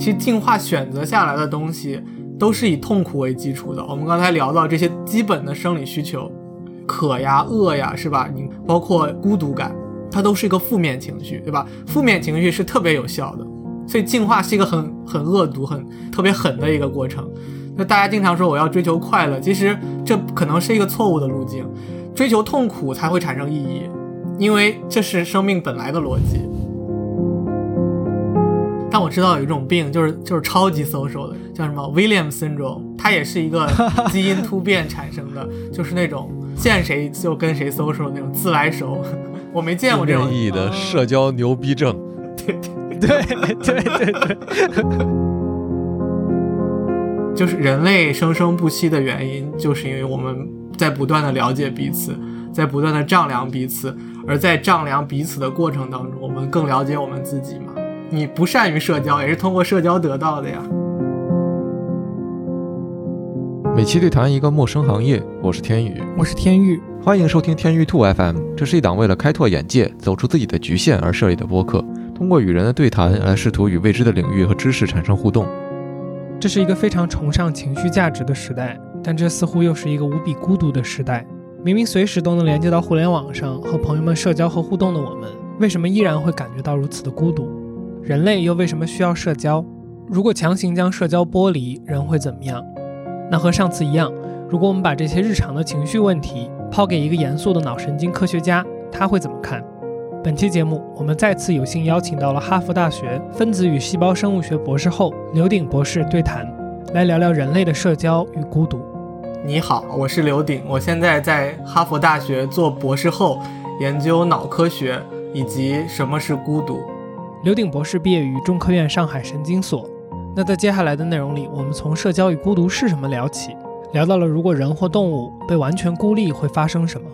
其实进化选择下来的东西都是以痛苦为基础的。我们刚才聊到这些基本的生理需求，渴呀、饿呀，是吧？你包括孤独感，它都是一个负面情绪，对吧？负面情绪是特别有效的，所以进化是一个很很恶毒、很特别狠的一个过程。那大家经常说我要追求快乐，其实这可能是一个错误的路径，追求痛苦才会产生意义，因为这是生命本来的逻辑。但我知道有一种病，就是就是超级 social 的，叫什么 Williams syndrome，它也是一个基因突变产生的，就是那种见谁就跟谁 social 那种自来熟。我没见过这种意义的社交牛逼症。对对对对对对，就是人类生生不息的原因，就是因为我们在不断的了解彼此，在不断的丈量彼此，而在丈量彼此的过程当中，我们更了解我们自己嘛。你不善于社交，也是通过社交得到的呀。每期对谈一个陌生行业，我是天宇，我是天宇，欢迎收听天宇兔 FM。这是一档为了开拓眼界、走出自己的局限而设立的播客，通过与人的对谈来试图与未知的领域和知识产生互动。这是一个非常崇尚情绪价值的时代，但这似乎又是一个无比孤独的时代。明明随时都能连接到互联网上和朋友们社交和互动的我们，为什么依然会感觉到如此的孤独？人类又为什么需要社交？如果强行将社交剥离，人会怎么样？那和上次一样，如果我们把这些日常的情绪问题抛给一个严肃的脑神经科学家，他会怎么看？本期节目，我们再次有幸邀请到了哈佛大学分子与细胞生物学博士后刘鼎博士对谈，来聊聊人类的社交与孤独。你好，我是刘鼎，我现在在哈佛大学做博士后，研究脑科学以及什么是孤独。刘鼎博士毕业于中科院上海神经所。那在接下来的内容里，我们从社交与孤独是什么聊起，聊到了如果人或动物被完全孤立会发生什么。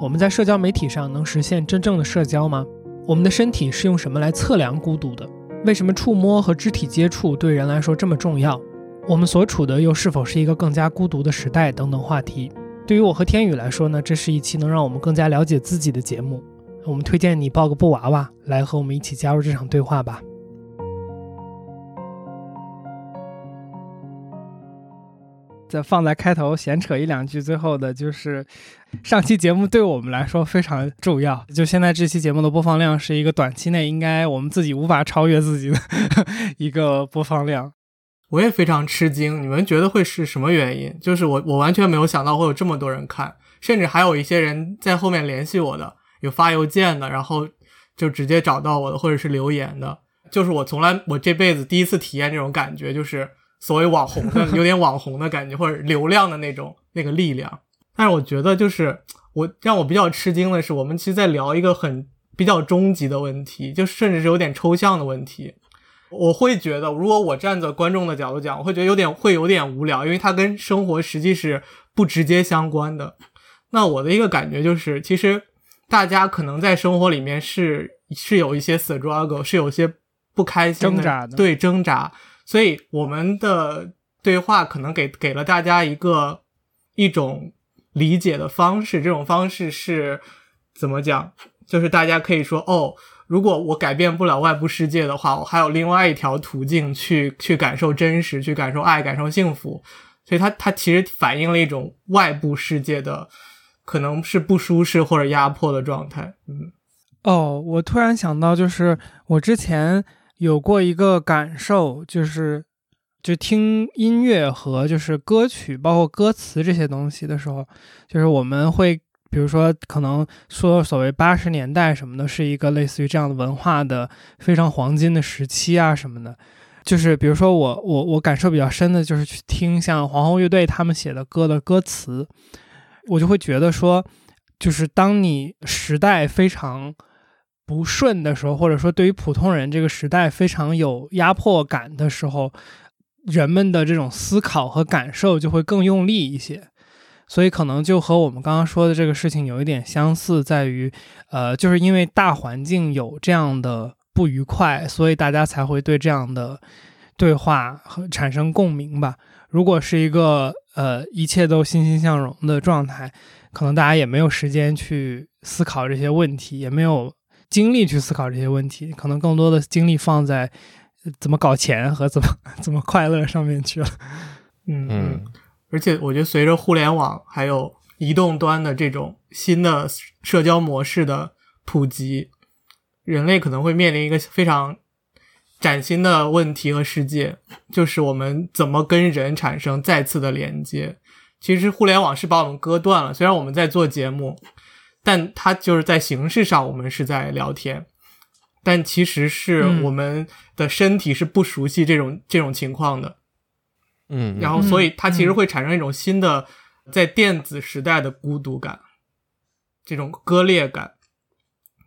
我们在社交媒体上能实现真正的社交吗？我们的身体是用什么来测量孤独的？为什么触摸和肢体接触对人来说这么重要？我们所处的又是否是一个更加孤独的时代？等等话题。对于我和天宇来说呢，这是一期能让我们更加了解自己的节目。我们推荐你抱个布娃娃来和我们一起加入这场对话吧。再放在开头闲扯一两句，最后的就是上期节目对我们来说非常重要。就现在这期节目的播放量是一个短期内应该我们自己无法超越自己的 一个播放量。我也非常吃惊，你们觉得会是什么原因？就是我我完全没有想到会有这么多人看，甚至还有一些人在后面联系我的。有发邮件的，然后就直接找到我的，或者是留言的，就是我从来我这辈子第一次体验这种感觉，就是所谓网红的 有点网红的感觉，或者流量的那种那个力量。但是我觉得，就是我让我比较吃惊的是，我们其实在聊一个很比较终极的问题，就甚至是有点抽象的问题。我会觉得，如果我站在观众的角度讲，我会觉得有点会有点无聊，因为它跟生活实际是不直接相关的。那我的一个感觉就是，其实。大家可能在生活里面是是有一些 struggle，是有些不开心的挣扎的，对挣扎。所以我们的对话可能给给了大家一个一种理解的方式。这种方式是怎么讲？就是大家可以说哦，如果我改变不了外部世界的话，我还有另外一条途径去去感受真实，去感受爱，感受幸福。所以它它其实反映了一种外部世界的。可能是不舒适或者压迫的状态，嗯，哦，我突然想到，就是我之前有过一个感受，就是就听音乐和就是歌曲，包括歌词这些东西的时候，就是我们会比如说可能说所谓八十年代什么的，是一个类似于这样的文化的非常黄金的时期啊什么的，就是比如说我我我感受比较深的就是去听像皇后乐队他们写的歌的歌词。我就会觉得说，就是当你时代非常不顺的时候，或者说对于普通人这个时代非常有压迫感的时候，人们的这种思考和感受就会更用力一些。所以可能就和我们刚刚说的这个事情有一点相似，在于，呃，就是因为大环境有这样的不愉快，所以大家才会对这样的对话和产生共鸣吧。如果是一个呃一切都欣欣向荣的状态，可能大家也没有时间去思考这些问题，也没有精力去思考这些问题，可能更多的精力放在怎么搞钱和怎么 怎么快乐上面去了。嗯嗯，而且我觉得随着互联网还有移动端的这种新的社交模式的普及，人类可能会面临一个非常崭新的问题和世界，就是我们怎么跟人产生再次的连接。其实互联网是把我们割断了，虽然我们在做节目，但它就是在形式上我们是在聊天，但其实是我们的身体是不熟悉这种这种情况的。嗯，然后所以它其实会产生一种新的在电子时代的孤独感，这种割裂感，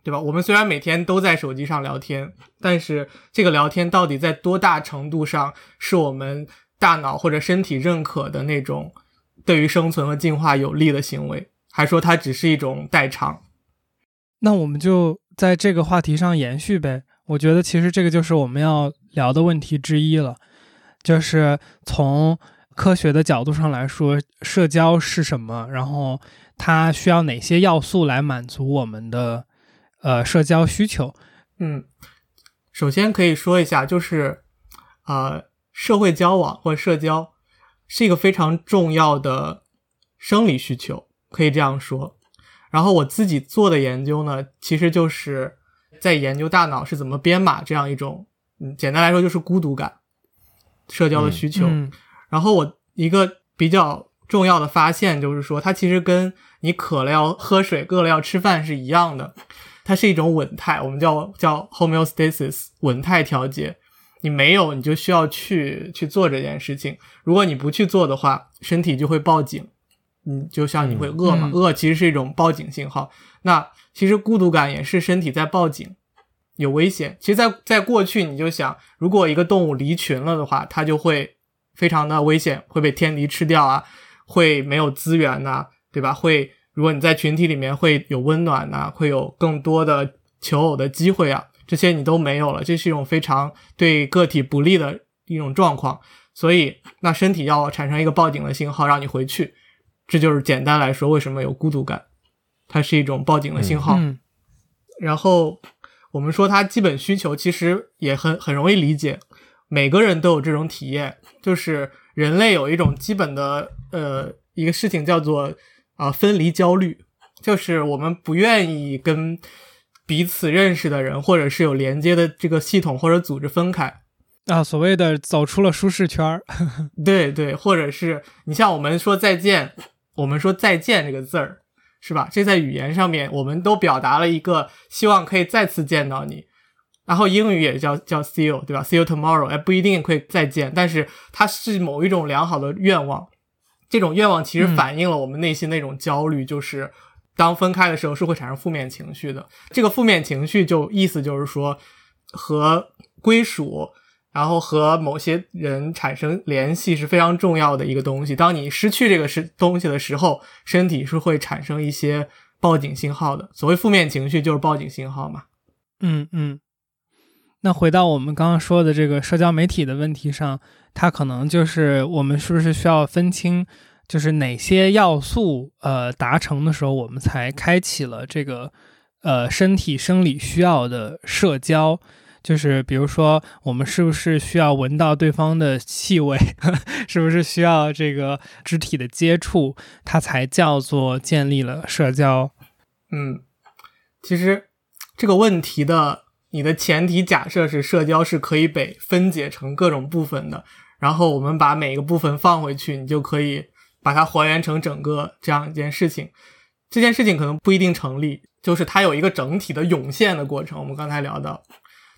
对吧？我们虽然每天都在手机上聊天，但是这个聊天到底在多大程度上是我们大脑或者身体认可的那种对于生存和进化有利的行为，还说它只是一种代偿？那我们就在这个话题上延续呗。我觉得其实这个就是我们要聊的问题之一了。就是从科学的角度上来说，社交是什么？然后它需要哪些要素来满足我们的呃社交需求？嗯，首先可以说一下，就是呃，社会交往或社交是一个非常重要的生理需求，可以这样说。然后我自己做的研究呢，其实就是在研究大脑是怎么编码这样一种，嗯，简单来说就是孤独感。社交的需求，然后我一个比较重要的发现就是说，它其实跟你渴了要喝水、饿了要吃饭是一样的，它是一种稳态，我们叫叫 homeostasis 稳态调节。你没有，你就需要去去做这件事情。如果你不去做的话，身体就会报警。嗯，就像你会饿嘛，饿其实是一种报警信号。那其实孤独感也是身体在报警。有危险。其实，在在过去，你就想，如果一个动物离群了的话，它就会非常的危险，会被天敌吃掉啊，会没有资源呐，对吧？会，如果你在群体里面会有温暖呐，会有更多的求偶的机会啊，这些你都没有了，这是一种非常对个体不利的一种状况。所以，那身体要产生一个报警的信号，让你回去。这就是简单来说，为什么有孤独感，它是一种报警的信号。然后。我们说它基本需求其实也很很容易理解，每个人都有这种体验，就是人类有一种基本的呃一个事情叫做啊分离焦虑，就是我们不愿意跟彼此认识的人或者是有连接的这个系统或者组织分开啊，所谓的走出了舒适圈儿，对对，或者是你像我们说再见，我们说再见这个字儿。是吧？这在语言上面，我们都表达了一个希望可以再次见到你。然后英语也叫叫 see you，对吧？see you tomorrow，哎，不一定会再见，但是它是某一种良好的愿望。这种愿望其实反映了我们内心那种焦虑，就是当分开的时候是会产生负面情绪的。这个负面情绪就意思就是说和归属。然后和某些人产生联系是非常重要的一个东西。当你失去这个是东西的时候，身体是会产生一些报警信号的。所谓负面情绪就是报警信号嘛。嗯嗯。那回到我们刚刚说的这个社交媒体的问题上，它可能就是我们是不是需要分清，就是哪些要素呃达成的时候，我们才开启了这个呃身体生理需要的社交。就是比如说，我们是不是需要闻到对方的气味？是不是需要这个肢体的接触，它才叫做建立了社交？嗯，其实这个问题的你的前提假设是社交是可以被分解成各种部分的，然后我们把每个部分放回去，你就可以把它还原成整个这样一件事情。这件事情可能不一定成立，就是它有一个整体的涌现的过程。我们刚才聊到。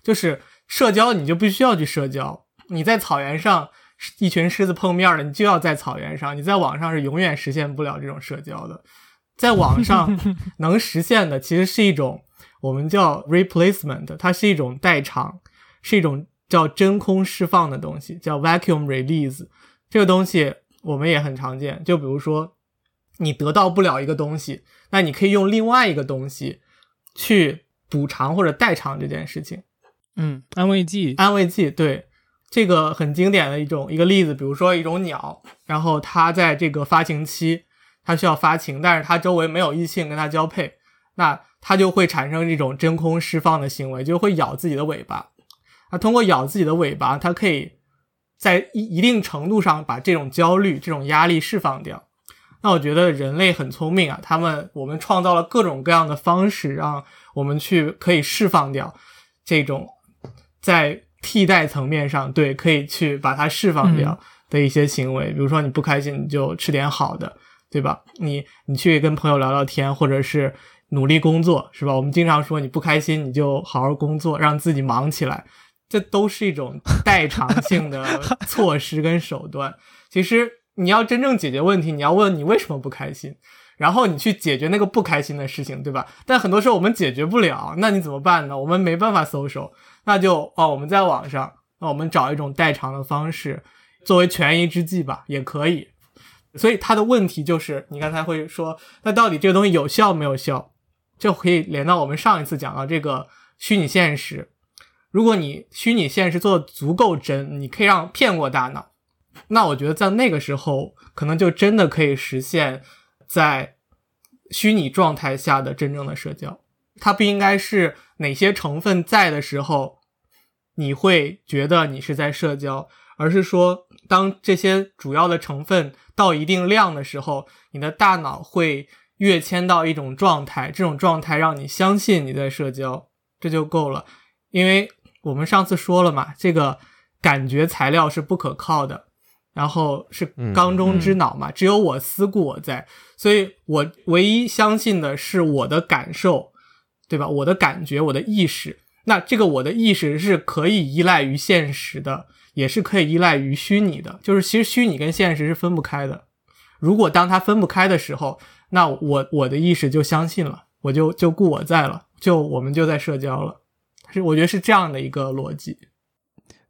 就是社交，你就必须要去社交。你在草原上，一群狮子碰面了，你就要在草原上。你在网上是永远实现不了这种社交的。在网上 能实现的，其实是一种我们叫 replacement，它是一种代偿，是一种叫真空释放的东西，叫 vacuum release。这个东西我们也很常见。就比如说，你得到不了一个东西，那你可以用另外一个东西去补偿或者代偿这件事情。嗯，安慰剂，安慰剂，对，这个很经典的一种一个例子，比如说一种鸟，然后它在这个发情期，它需要发情，但是它周围没有异性跟它交配，那它就会产生这种真空释放的行为，就会咬自己的尾巴，它通过咬自己的尾巴，它可以在一一定程度上把这种焦虑、这种压力释放掉。那我觉得人类很聪明啊，他们我们创造了各种各样的方式，让我们去可以释放掉这种在替代层面上对可以去把它释放掉的一些行为。比如说你不开心，你就吃点好的，对吧？你你去跟朋友聊聊天，或者是努力工作，是吧？我们经常说你不开心，你就好好工作，让自己忙起来，这都是一种代偿性的措施跟手段。其实。你要真正解决问题，你要问你为什么不开心，然后你去解决那个不开心的事情，对吧？但很多时候我们解决不了，那你怎么办呢？我们没办法搜手，那就哦，我们在网上，那我们找一种代偿的方式，作为权宜之计吧，也可以。所以他的问题就是，你刚才会说，那到底这个东西有效没有效？就可以连到我们上一次讲到这个虚拟现实。如果你虚拟现实做的足够真，你可以让骗过大脑。那我觉得在那个时候，可能就真的可以实现，在虚拟状态下的真正的社交。它不应该是哪些成分在的时候，你会觉得你是在社交，而是说，当这些主要的成分到一定量的时候，你的大脑会跃迁到一种状态，这种状态让你相信你在社交，这就够了。因为我们上次说了嘛，这个感觉材料是不可靠的。然后是缸中之脑嘛，只有我思故我在，所以我唯一相信的是我的感受，对吧？我的感觉，我的意识。那这个我的意识是可以依赖于现实的，也是可以依赖于虚拟的。就是其实虚拟跟现实是分不开的。如果当它分不开的时候，那我我的意识就相信了，我就就故我在了，就我们就在社交了。是我觉得是这样的一个逻辑。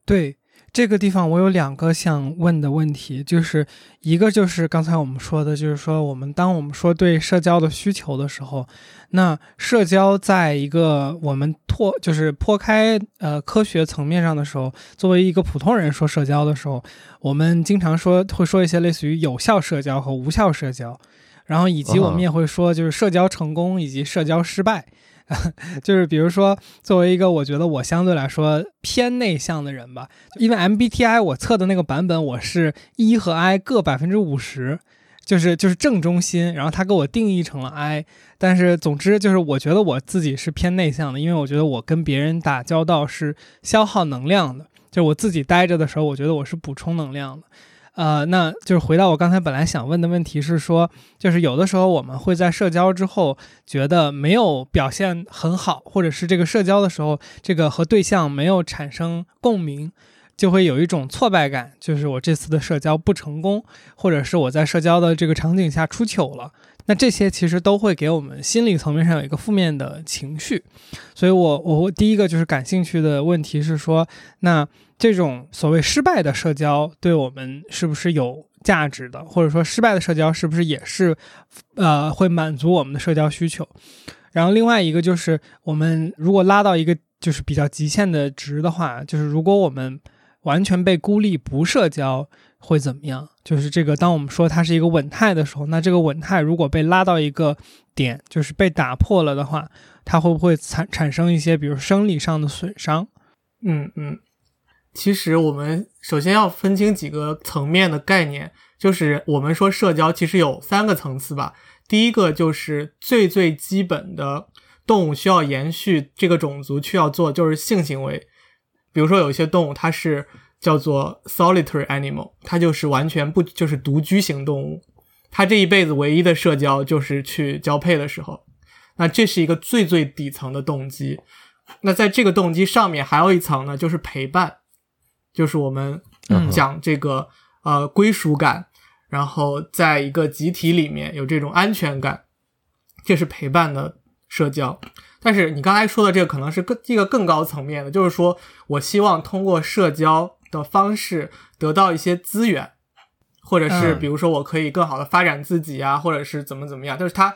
对。这个地方我有两个想问的问题，就是一个就是刚才我们说的，就是说我们当我们说对社交的需求的时候，那社交在一个我们拓就是抛开呃科学层面上的时候，作为一个普通人说社交的时候，我们经常说会说一些类似于有效社交和无效社交，然后以及我们也会说就是社交成功以及社交失败。就是比如说，作为一个我觉得我相对来说偏内向的人吧，因为 MBTI 我测的那个版本我是 E 和 I 各百分之五十，就是就是正中心，然后他给我定义成了 I。但是总之就是我觉得我自己是偏内向的，因为我觉得我跟别人打交道是消耗能量的，就我自己待着的时候，我觉得我是补充能量的。呃，那就是回到我刚才本来想问的问题是说，就是有的时候我们会在社交之后觉得没有表现很好，或者是这个社交的时候，这个和对象没有产生共鸣，就会有一种挫败感，就是我这次的社交不成功，或者是我在社交的这个场景下出糗了。那这些其实都会给我们心理层面上有一个负面的情绪。所以我我第一个就是感兴趣的问题是说，那。这种所谓失败的社交对我们是不是有价值的？或者说，失败的社交是不是也是，呃，会满足我们的社交需求？然后另外一个就是，我们如果拉到一个就是比较极限的值的话，就是如果我们完全被孤立不社交会怎么样？就是这个，当我们说它是一个稳态的时候，那这个稳态如果被拉到一个点，就是被打破了的话，它会不会产产生一些比如生理上的损伤？嗯嗯。其实我们首先要分清几个层面的概念，就是我们说社交其实有三个层次吧。第一个就是最最基本的动物需要延续这个种族需要做就是性行为，比如说有一些动物它是叫做 solitary animal，它就是完全不就是独居型动物，它这一辈子唯一的社交就是去交配的时候，那这是一个最最底层的动机。那在这个动机上面还有一层呢，就是陪伴。就是我们讲这个呃归属感，然后在一个集体里面有这种安全感，这是陪伴的社交。但是你刚才说的这个可能是更一个更高层面的，就是说我希望通过社交的方式得到一些资源，或者是比如说我可以更好的发展自己啊，或者是怎么怎么样。就是它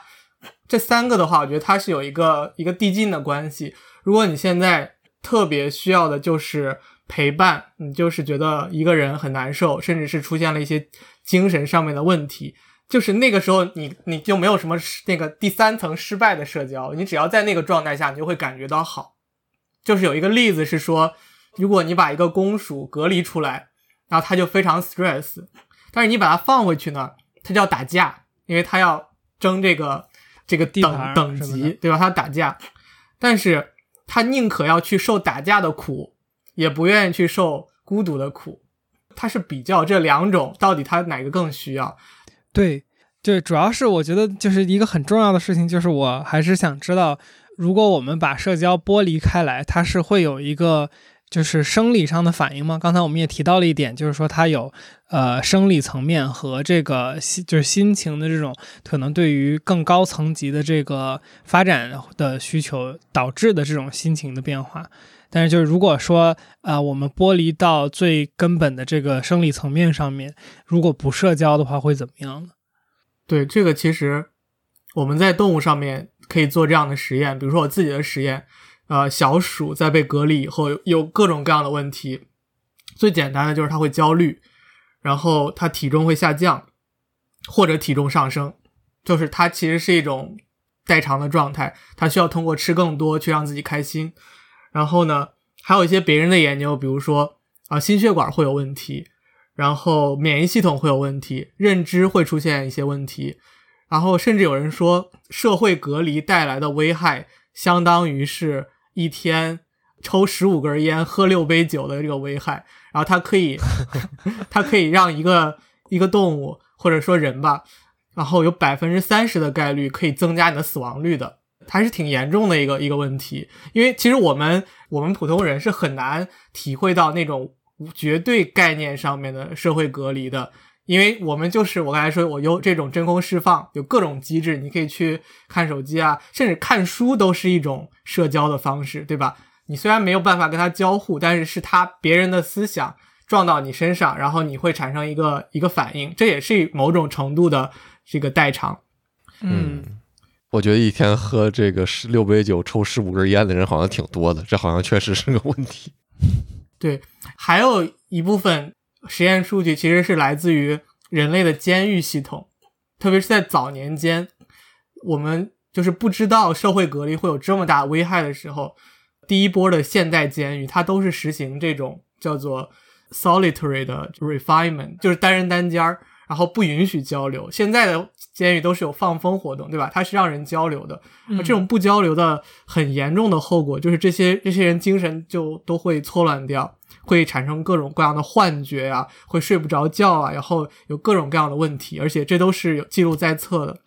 这三个的话，我觉得它是有一个一个递进的关系。如果你现在特别需要的就是。陪伴，你就是觉得一个人很难受，甚至是出现了一些精神上面的问题，就是那个时候你你就没有什么那个第三层失败的社交，你只要在那个状态下，你就会感觉到好。就是有一个例子是说，如果你把一个公鼠隔离出来，然后它就非常 stress，但是你把它放回去呢，它就要打架，因为它要争这个这个等地盘等什么的，级对吧？它要打架，但是它宁可要去受打架的苦，也不愿意去受孤独的苦。它是比较这两种到底它哪个更需要。对，对，主要是我觉得就是一个很重要的事情，就是我还是想知道，如果我们把社交剥离开来，它是会有一个就是生理上的反应吗？刚才我们也提到了一点，就是说它有呃生理层面和这个心就是心情的这种可能对于更高层级的这个发展的需求导致的这种心情的变化。但是，就是如果说，呃，我们剥离到最根本的这个生理层面上面，如果不社交的话，会怎么样呢？对，这个其实我们在动物上面可以做这样的实验，比如说我自己的实验，呃，小鼠在被隔离以后有各种各样的问题，最简单的就是它会焦虑，然后它体重会下降，或者体重上升，就是它其实是一种代偿的状态，它需要通过吃更多去让自己开心。然后呢，还有一些别人的研究，比如说啊、心血管会有问题，然后免疫系统会有问题，认知会出现一些问题，然后甚至有人说社会隔离带来的危害，相当于是一天抽十五根烟、喝六杯酒的这个危害。然后它可以，它可以让一个一个动物或者说人吧，然后有百分之三十的概率可以增加你的死亡率的。还是挺严重的一个一个问题，因为其实我们我们普通人是很难体会到那种绝对概念上面的社会隔离的，因为我们就是我刚才说，我有这种真空释放，有各种机制，你可以去看手机啊，甚至看书都是一种社交的方式，对吧？你虽然没有办法跟他交互，但是是他别人的思想撞到你身上，然后你会产生一个一个反应，这也是某种程度的这个代偿。嗯，我觉得一天喝这个十六杯酒、抽十五根烟的人好像挺多的，这好像确实是个问题。对，还有一部分实验数据其实是来自于人类的监狱系统，特别是在早年间，我们就是不知道社会隔离会有这么大危害的时候，第一波的现代监狱它都是实行这种叫做 solitary 的 refinement，就是单人单间儿，然后不允许交流。现在的监狱都是有放风活动，对吧？它是让人交流的。那这种不交流的很严重的后果就是这些这些人精神就都会错乱掉，会产生各种各样的幻觉啊，会睡不着觉啊，然后有各种各样的问题，而且这都是有记录在册的。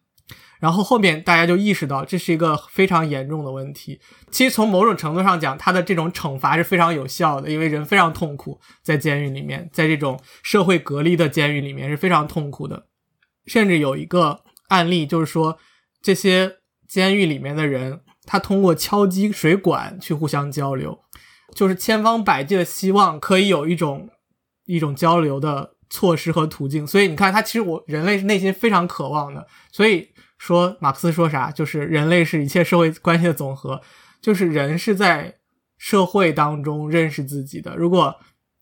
然后后面大家就意识到这是一个非常严重的问题。其实从某种程度上讲，他的这种惩罚是非常有效的，因为人非常痛苦，在监狱里面，在这种社会隔离的监狱里面是非常痛苦的。甚至有一个案例，就是说这些监狱里面的人，他通过敲击水管去互相交流，就是千方百计的希望可以有一种一种交流的措施和途径。所以你看，他其实我人类是内心非常渴望的。所以说，马克思说啥，就是人类是一切社会关系的总和，就是人是在社会当中认识自己的。如果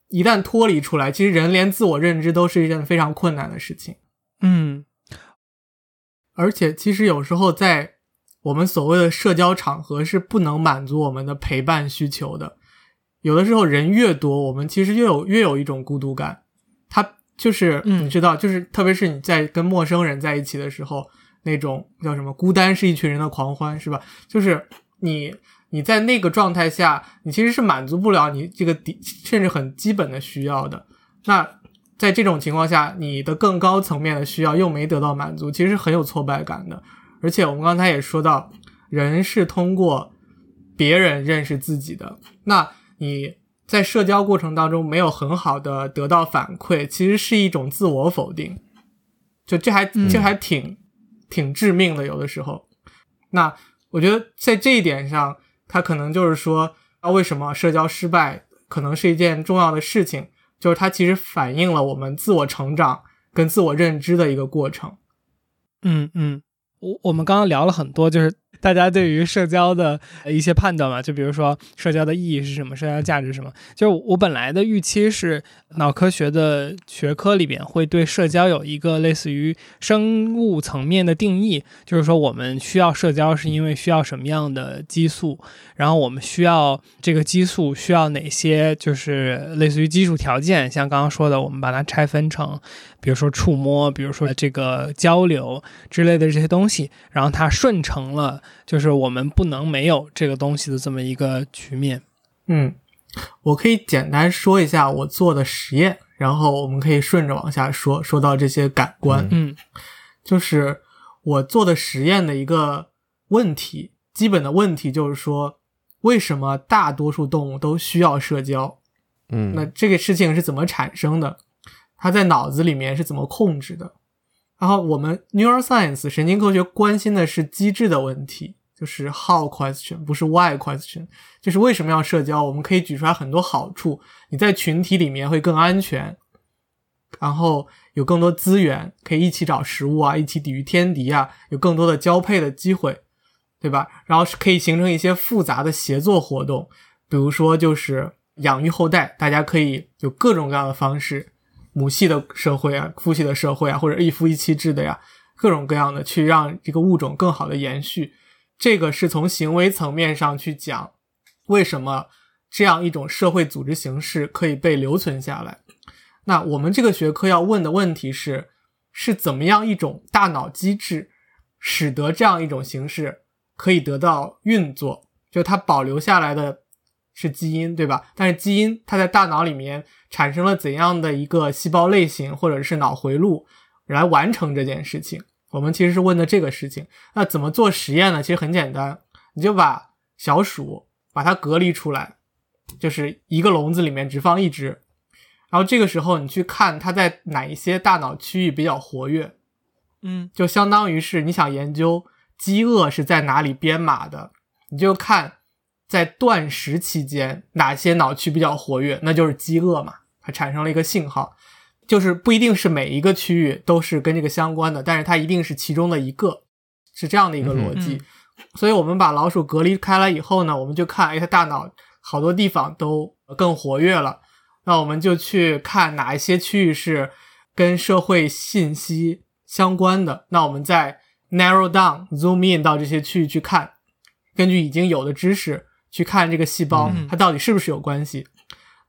一旦脱离出来，其实人连自我认知都是一件非常困难的事情。嗯而且其实有时候在我们所谓的社交场合是不能满足我们的陪伴需求的。有的时候人越多，我们其实越有越有一种孤独感。它就是嗯你知道，就是特别是你在跟陌生人在一起的时候，那种叫什么“孤单是一群人的狂欢”，是吧？就是你你在那个状态下，你其实是满足不了你这个底甚至很基本的需要的。那在这种情况下，你的更高层面的需要又没得到满足，其实是很有挫败感的。而且我们刚才也说到，人是通过别人认识自己的。那你在社交过程当中没有很好的得到反馈，其实是一种自我否定。就这还嗯这还挺、挺致命的，有的时候。那我觉得在这一点上，他可能就是说，啊，为什么社交失败可能是一件重要的事情，就是它其实反映了我们自我成长跟自我认知的一个过程。嗯嗯，我我们刚刚聊了很多，就是大家对于社交的一些判断嘛，就比如说社交的意义是什么，社交价值是什么。就是我本来的预期是脑科学的学科里边会对社交有一个类似于生物层面的定义，就是说我们需要社交是因为需要什么样的激素，然后我们需要这个激素需要哪些，就是类似于基础条件，像刚刚说的，我们把它拆分成，比如说触摸，比如说这个交流之类的这些东西，然后它顺成了。就是我们不能没有这个东西的这么一个局面。嗯，我可以简单说一下我做的实验，然后我们可以顺着往下说，说到这些感官。嗯，就是我做的实验的一个问题，基本的问题就是说，为什么大多数动物都需要社交？嗯，那这个事情是怎么产生的？它在脑子里面是怎么控制的？然后我们 neuroscience 神经科学关心的是机制的问题，就是 how question，不是 why question，就是为什么要社交？我们可以举出来很多好处，你在群体里面会更安全，然后有更多资源，可以一起找食物啊，一起抵御天敌啊，有更多的交配的机会，对吧？然后是可以形成一些复杂的协作活动，比如说就是养育后代，大家可以有各种各样的方式。母系的社会啊，父系的社会啊，或者一夫一妻制的呀，各种各样的去让这个物种更好的延续，这个是从行为层面上去讲，为什么这样一种社会组织形式可以被留存下来？那我们这个学科要问的问题是，是怎么样一种大脑机制，使得这样一种形式可以得到运作？就它保留下来的是基因，对吧？但是基因它在大脑里面。产生了怎样的一个细胞类型，或者是脑回路来完成这件事情？我们其实是问的这个事情。那怎么做实验呢？其实很简单，你就把小鼠把它隔离出来，就是一个笼子里面只放一只，然后这个时候你去看它在哪一些大脑区域比较活跃，嗯，就相当于是你想研究饥饿是在哪里编码的，你就看。在断食期间，哪些脑区比较活跃？那就是饥饿嘛，它产生了一个信号，就是不一定是每一个区域都是跟这个相关的，但是它一定是其中的一个，是这样的一个逻辑。所以我们把老鼠隔离开来以后呢，我们就看，哎，它大脑好多地方都更活跃了，那我们就去看哪一些区域是跟社会信息相关的，那我们再 narrow down zoom in 到这些区域去看，根据已经有的知识。去看这个细胞，它到底是不是有关系？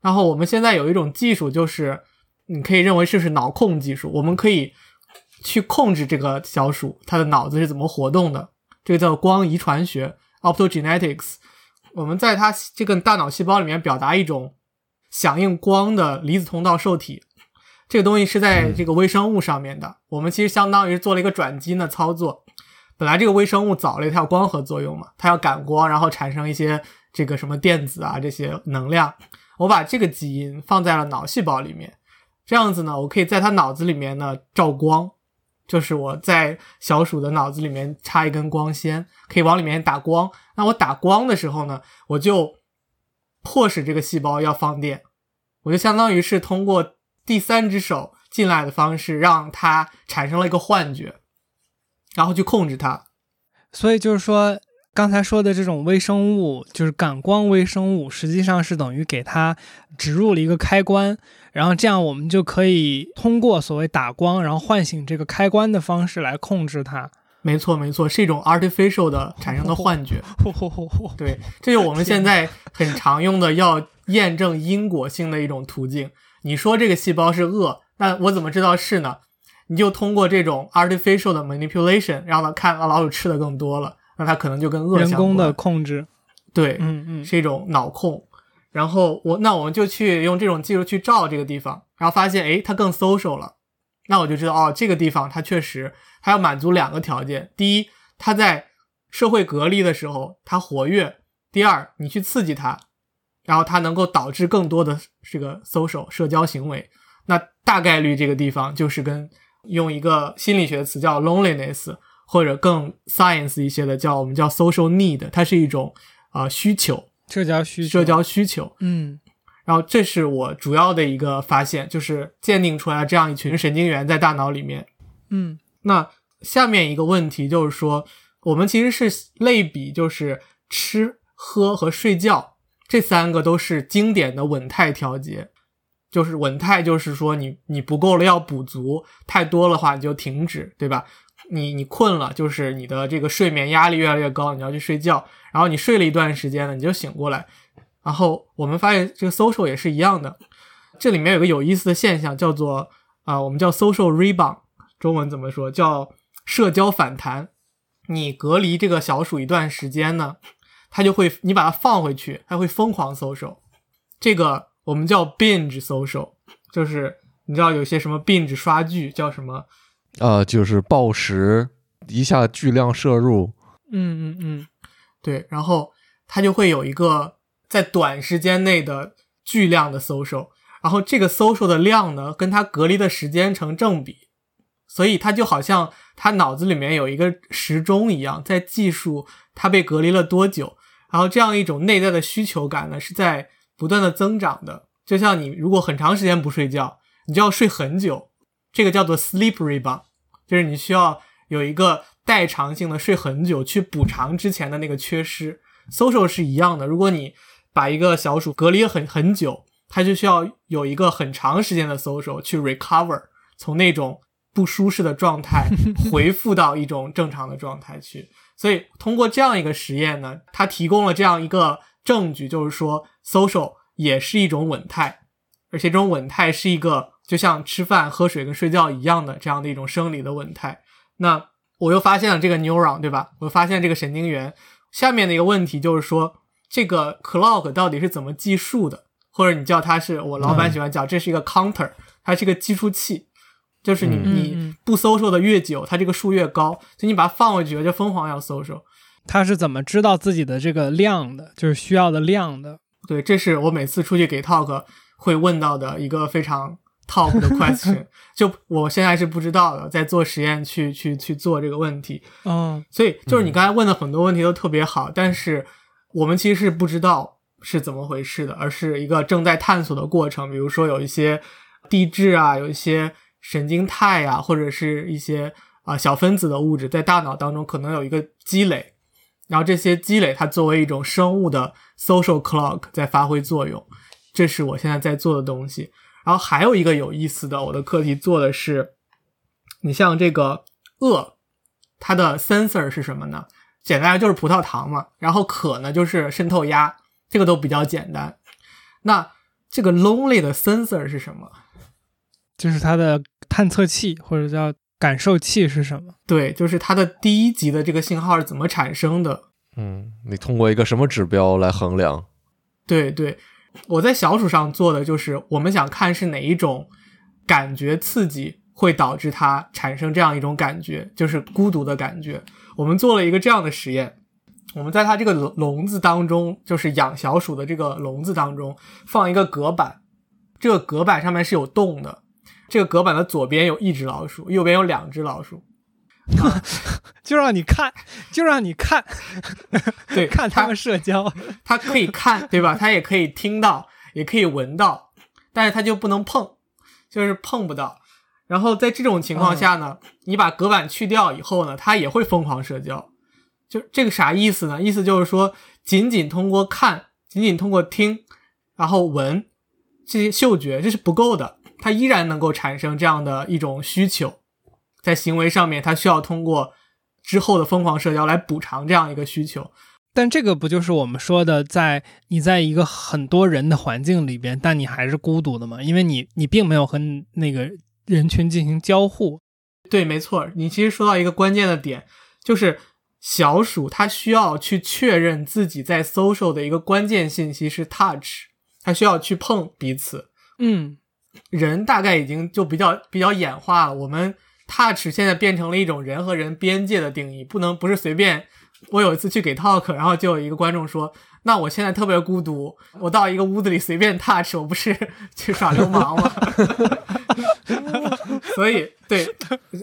然后我们现在有一种技术，就是你可以认为这是脑控技术，我们可以去控制这个小鼠它的脑子是怎么活动的。这个叫光遗传学 （optogenetics）。我们在它这个大脑细胞里面表达一种响应光的离子通道受体，这个东西是在这个微生物上面的。我们其实相当于做了一个转基因的操作。本来这个微生物藻类它有光合作用嘛，它要感光，然后产生一些这个什么电子啊这些能量。我把这个基因放在了脑细胞里面，这样子呢，我可以在它脑子里面呢照光，就是我在小鼠的脑子里面插一根光纤，可以往里面打光。那我打光的时候呢，我就迫使这个细胞要放电，我就相当于是通过第三只手进来的方式，让它产生了一个幻觉。然后去控制它，所以就是说，刚才说的这种微生物，就是感光微生物，实际上是等于给它植入了一个开关，然后这样我们就可以通过所谓打光，然后唤醒这个开关的方式来控制它。没错，没错，是一种 artificial 的产生的幻觉。对，这是我们现在很常用的要验证因果性的一种途径。你说这个细胞是恶，那我怎么知道是呢？你就通过这种 artificial 的 manipulation 让它看啊老鼠吃的更多了，那它可能就跟恶人工的控制，对，嗯嗯，是一种脑控。然后我那我们就去用这种技术去照这个地方，然后发现哎它更 social 了，那我就知道哦这个地方它确实它要满足两个条件：第一，它在社会隔离的时候它活跃；第二，你去刺激它，然后它能够导致更多的这个 social 社交行为。那大概率这个地方就是跟用一个心理学词叫 loneliness，或者更 science 一些的叫我们叫 social need，它是一种啊需求，社交需求，社交需求。嗯，然后这是我主要的一个发现，就是鉴定出来这样一群神经元在大脑里面。嗯，那下面一个问题就是说，我们其实是类比，就是吃、喝和睡觉这三个都是经典的稳态调节。就是稳态，就是说你你不够了要补足，太多的话你就停止，对吧？你你困了，就是你的这个睡眠压力越来越高，你要去睡觉。然后你睡了一段时间了，你就醒过来。然后我们发现这个 social 也是一样的，这里面有个有意思的现象，叫做啊，我们叫 social rebound，中文怎么说？叫社交反弹。你隔离这个小鼠一段时间呢，它就会你把它放回去，它会疯狂 social。这个我们叫 binge social，就是你知道有些什么 binge 刷剧叫什么？啊，就是暴食，一下巨量摄入。嗯嗯嗯，对，然后它就会有一个在短时间内的巨量的 social，然后这个 social 的量呢，跟它隔离的时间成正比，所以它就好像他脑子里面有一个时钟一样，在计数它被隔离了多久，然后这样一种内在的需求感呢，是在不断的增长的。就像你如果很长时间不睡觉，你就要睡很久，这个叫做 sleep rebound，就是你需要有一个代偿性的睡很久去补偿之前的那个缺失。social 是一样的，如果你把一个小鼠隔离很很久，它就需要有一个很长时间的 social 去 recover，从那种不舒适的状态 回复到一种正常的状态去。所以通过这样一个实验呢，它提供了这样一个证据，就是说 social 也是一种稳态，而且这种稳态是一个就像吃饭、喝水跟睡觉一样的这样的一种生理的稳态。那我又发现了这个 neuron，对吧？我又发现这个神经元。下面的一个问题就是说，这个 clock 到底是怎么计数的？或者你叫它是我老板喜欢叫，这是一个 counter，它是一个计数器，就是你你不 social 的越久，它这个数越高，所以你把它放回去就疯狂要 social。它是怎么知道自己的这个量的？就是需要的量的？对，这是我每次出去给 talk 会问到的一个非常 top 的 question，就我现在是不知道的，在做实验去去去做这个问题。嗯，所以就是你刚才问的很多问题都特别好，但是我们其实是不知道是怎么回事的，而是一个正在探索的过程。比如说有一些地质啊，有一些神经肽啊，或者是一些啊小分子的物质在大脑当中可能有一个积累，然后这些积累它作为一种生物的 social clock 在发挥作用。这是我现在在做的东西。然后还有一个有意思的，我的课题做的是，你像这个饿，它的 sensor 是什么呢？简单就是葡萄糖嘛。然后渴呢就是渗透压，这个都比较简单。那这个 lonely 的 sensor 是什么？就是它的探测器或者叫感受器是什么？对，就是它的第一级的这个信号是怎么产生的？嗯，你通过一个什么指标来衡量？对对，我在小鼠上做的就是，我们想看是哪一种感觉刺激会导致它产生这样一种感觉，就是孤独的感觉。我们做了一个这样的实验，我们在它这个笼笼子当中，就是养小鼠的这个笼子当中放一个隔板，这个隔板上面是有洞的，这个隔板的左边有一只老鼠，右边有两只老鼠。就让你看，就让你看，对，看他们社交。他可以看，对吧？他也可以听到，也可以闻到，但是他就不能碰，就是碰不到。然后在这种情况下呢，你把隔板去掉以后呢，他也会疯狂社交。就这个啥意思呢？意思就是说，仅仅通过看，仅仅通过听，然后闻这些嗅觉，这是不够的，它依然能够产生这样的一种需求。在行为上面，他需要通过之后的疯狂社交来补偿这样一个需求。但这个不就是我们说的，在你在一个很多人的环境里边，但你还是孤独的吗？因为你你并没有和那个人群进行交互。对，没错，你其实说到一个关键的点，就是小鼠它需要去确认自己在 social 的一个关键信息是 touch，它需要去碰彼此。嗯，人大概已经就比较比较演化了，我们。Touch 现在变成了一种人和人边界的定义，不能不是随便。我有一次去给 talk，然后就有一个观众说：“那我现在特别孤独，我到一个屋子里随便 touch，我不是 去耍流氓吗？” 所以，对，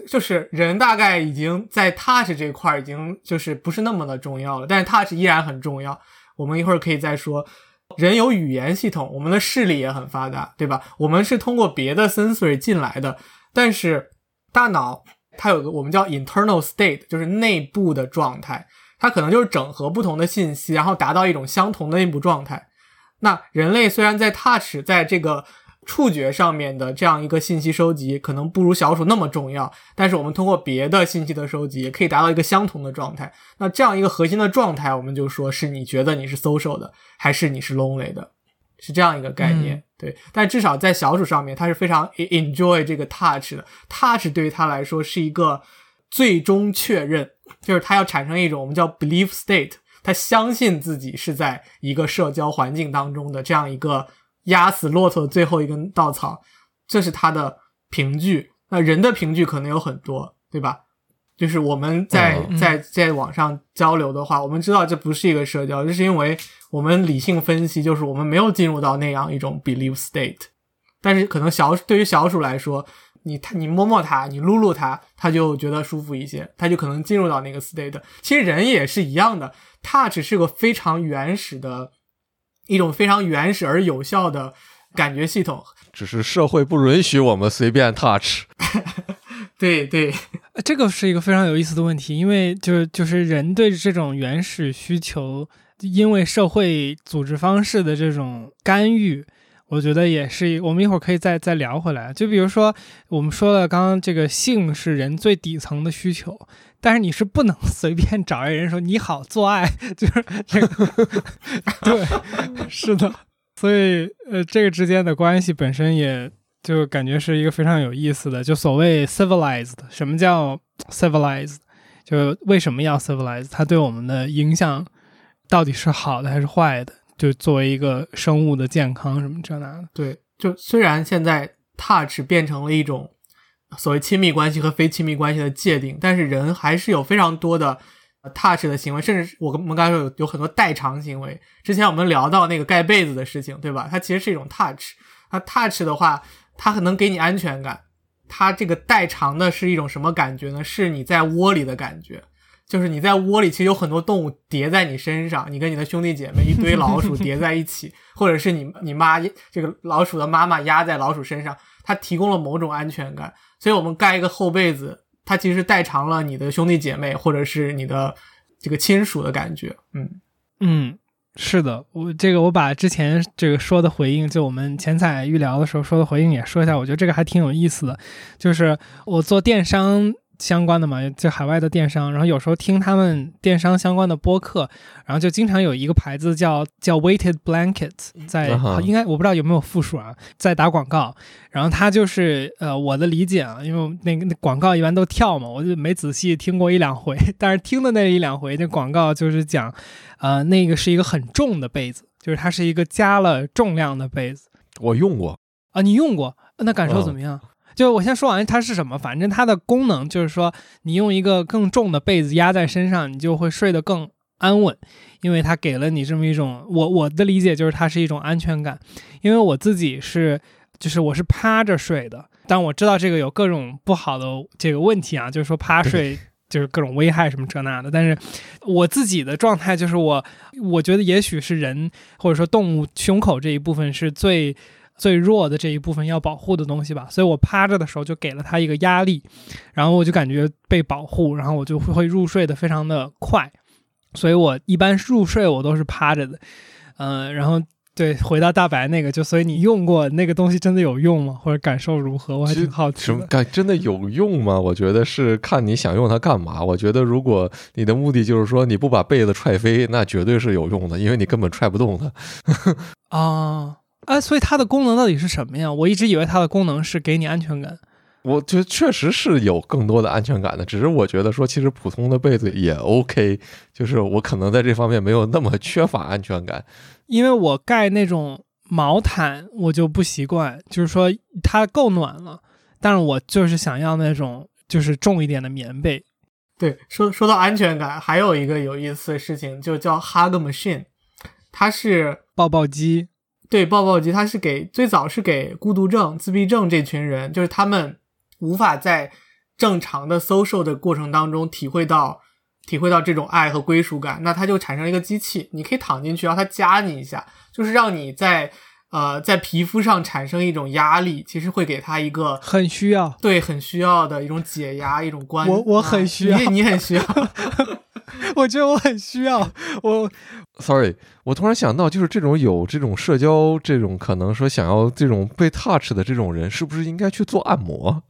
就是人大概已经在 touch 这块已经就是不是那么的重要了，但是 touch 依然很重要。我们一会儿可以再说。人有语言系统，我们的视力也很发达，对吧？我们是通过别的 sensory 进来的，但是。大脑它有个我们叫 internal state，就是内部的状态，它可能就是整合不同的信息，然后达到一种相同的内部状态。那人类虽然在 touch 在这个触觉上面的这样一个信息收集可能不如小鼠那么重要，但是我们通过别的信息的收集也可以达到一个相同的状态。那这样一个核心的状态，我们就说是你觉得你是 social 的，还是你是 lonely 的，是这样一个概念。对，但至少在小鼠上面，它是非常 enjoy 这个 touch 的。touch 对于它来说是一个最终确认，就是他要产生一种我们叫 belief state，他相信自己是在一个社交环境当中的这样一个。压死骆驼的最后一根稻草，这是他的凭据。那人的凭据可能有很多，对吧？就是我们在在在网上交流的话，我们知道这不是一个社交，这是因为我们理性分析，就是我们没有进入到那样一种 believe state。但是可能小对于小鼠来说，你它你摸摸它，你撸撸它，它就觉得舒服一些，它就可能进入到那个 state。其实人也是一样的，touch 是个非常原始的。一种非常原始而有效的感觉系统，只是社会不允许我们随便 touch。对对，这个是一个非常有意思的问题，因为就是就是人对这种原始需求，因为社会组织方式的这种干预。我觉得也是，我们一会儿可以再再聊回来。就比如说，我们说了，刚刚这个性是人最底层的需求，但是你是不能随便找一个人说你好做爱，就是这个，对，是的。所以，呃，这个之间的关系本身也就感觉是一个非常有意思的。就所谓 civilized，什么叫 civilized？就为什么要 civilized？它对我们的影响到底是好的还是坏的？就作为一个生物的健康什么这那的，对，就虽然现在 touch 变成了一种所谓亲密关系和非亲密关系的界定，但是人还是有非常多的 touch 的行为，甚至我我们刚才说有有很多代偿行为。之前我们聊到那个盖被子的事情，对吧？它其实是一种 touch。它 touch 的话，它可能给你安全感。它这个代偿的是一种什么感觉呢？是你在窝里的感觉。就是你在窝里，其实有很多动物叠在你身上，你跟你的兄弟姐妹一堆老鼠叠在一起，或者是你你妈这个老鼠的妈妈压在老鼠身上，它提供了某种安全感。所以我们盖一个厚被子，它其实代偿了你的兄弟姐妹或者是你的这个亲属的感觉。嗯嗯，是的，我这个我把之前这个说的回应，就我们前彩预聊的时候说的回应也说一下，我觉得这个还挺有意思的，就是我做电商。相关的嘛，就海外的电商，然后有时候听他们电商相关的播客，然后就经常有一个牌子叫叫 Weighted Blankets，在应该我不知道有没有复数啊，在打广告，然后他就是呃我的理解啊，因为那个那广告一般都跳嘛，我就没仔细听过一两回，但是听的那一两回，那广告就是讲，呃那个是一个很重的被子，就是它是一个加了重量的被子，我用过。啊，你用过，那感受怎么样？就我先说完它是什么，反正它的功能就是说，你用一个更重的被子压在身上，你就会睡得更安稳，因为它给了你这么一种，我我的理解就是它是一种安全感。因为我自己是，就是我是趴着睡的，但我知道这个有各种不好的这个问题啊，就是说趴睡就是各种危害什么这那的。但是我自己的状态就是我，我觉得也许是人或者说动物胸口这一部分是最。最弱的这一部分要保护的东西吧，所以我趴着的时候就给了它一个压力，然后我就感觉被保护，然后我就会入睡的非常的快，所以我一般入睡我都是趴着的，嗯，然后对，回到大白那个，就所以你用过那个东西真的有用吗？或者感受如何？我还挺好奇。什么感真的有用吗？我觉得是看你想用它干嘛。我觉得如果你的目的就是说你不把被子踹飞，那绝对是有用的，因为你根本踹不动它。啊。啊，所以它的功能到底是什么呀？我一直以为它的功能是给你安全感。我觉得确实是有更多的安全感的，只是我觉得说，其实普通的被子也 OK，就是我可能在这方面没有那么缺乏安全感。因为我盖那种毛毯，我就不习惯，就是说它够暖了，但是我就是想要那种就是重一点的棉被。对，说说到安全感，还有一个有意思的事情，就叫 Hug Machine，它是抱抱机。对，抱抱机它是给最早是给孤独症、自闭症这群人，就是他们无法在正常的 social 的过程当中体会到体会到这种爱和归属感，那它就产生了一个机器，你可以躺进去，然后它夹你一下，就是让你在呃在皮肤上产生一种压力，其实会给他一个很需要。对很需要的一种解压，一种关。我我很啊需要你你很需要。我觉得我很需要我 Sorry，我突然想到，就是这种有这种社交这种可能说想要这种被 touch 的这种人，是不是应该去做按摩？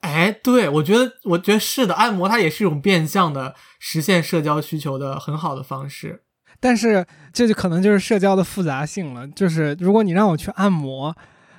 哎，对，我觉得，我觉得是的，按摩它也是一种变相的实现社交需求的很好的方式。但是这就可能就是社交的复杂性了。就是如果你让我去按摩，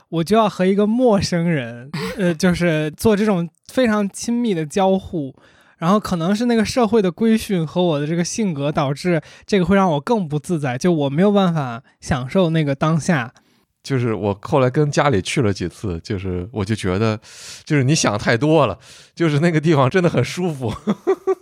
我就要和一个陌生人，呃，就是做这种非常亲密的交互，然后可能是那个社会的规训和我的这个性格导致这个会让我更不自在，就我没有办法享受那个当下。就是我后来跟家里去了几次，就是我就觉得，就是你想太多了，就是那个地方真的很舒服，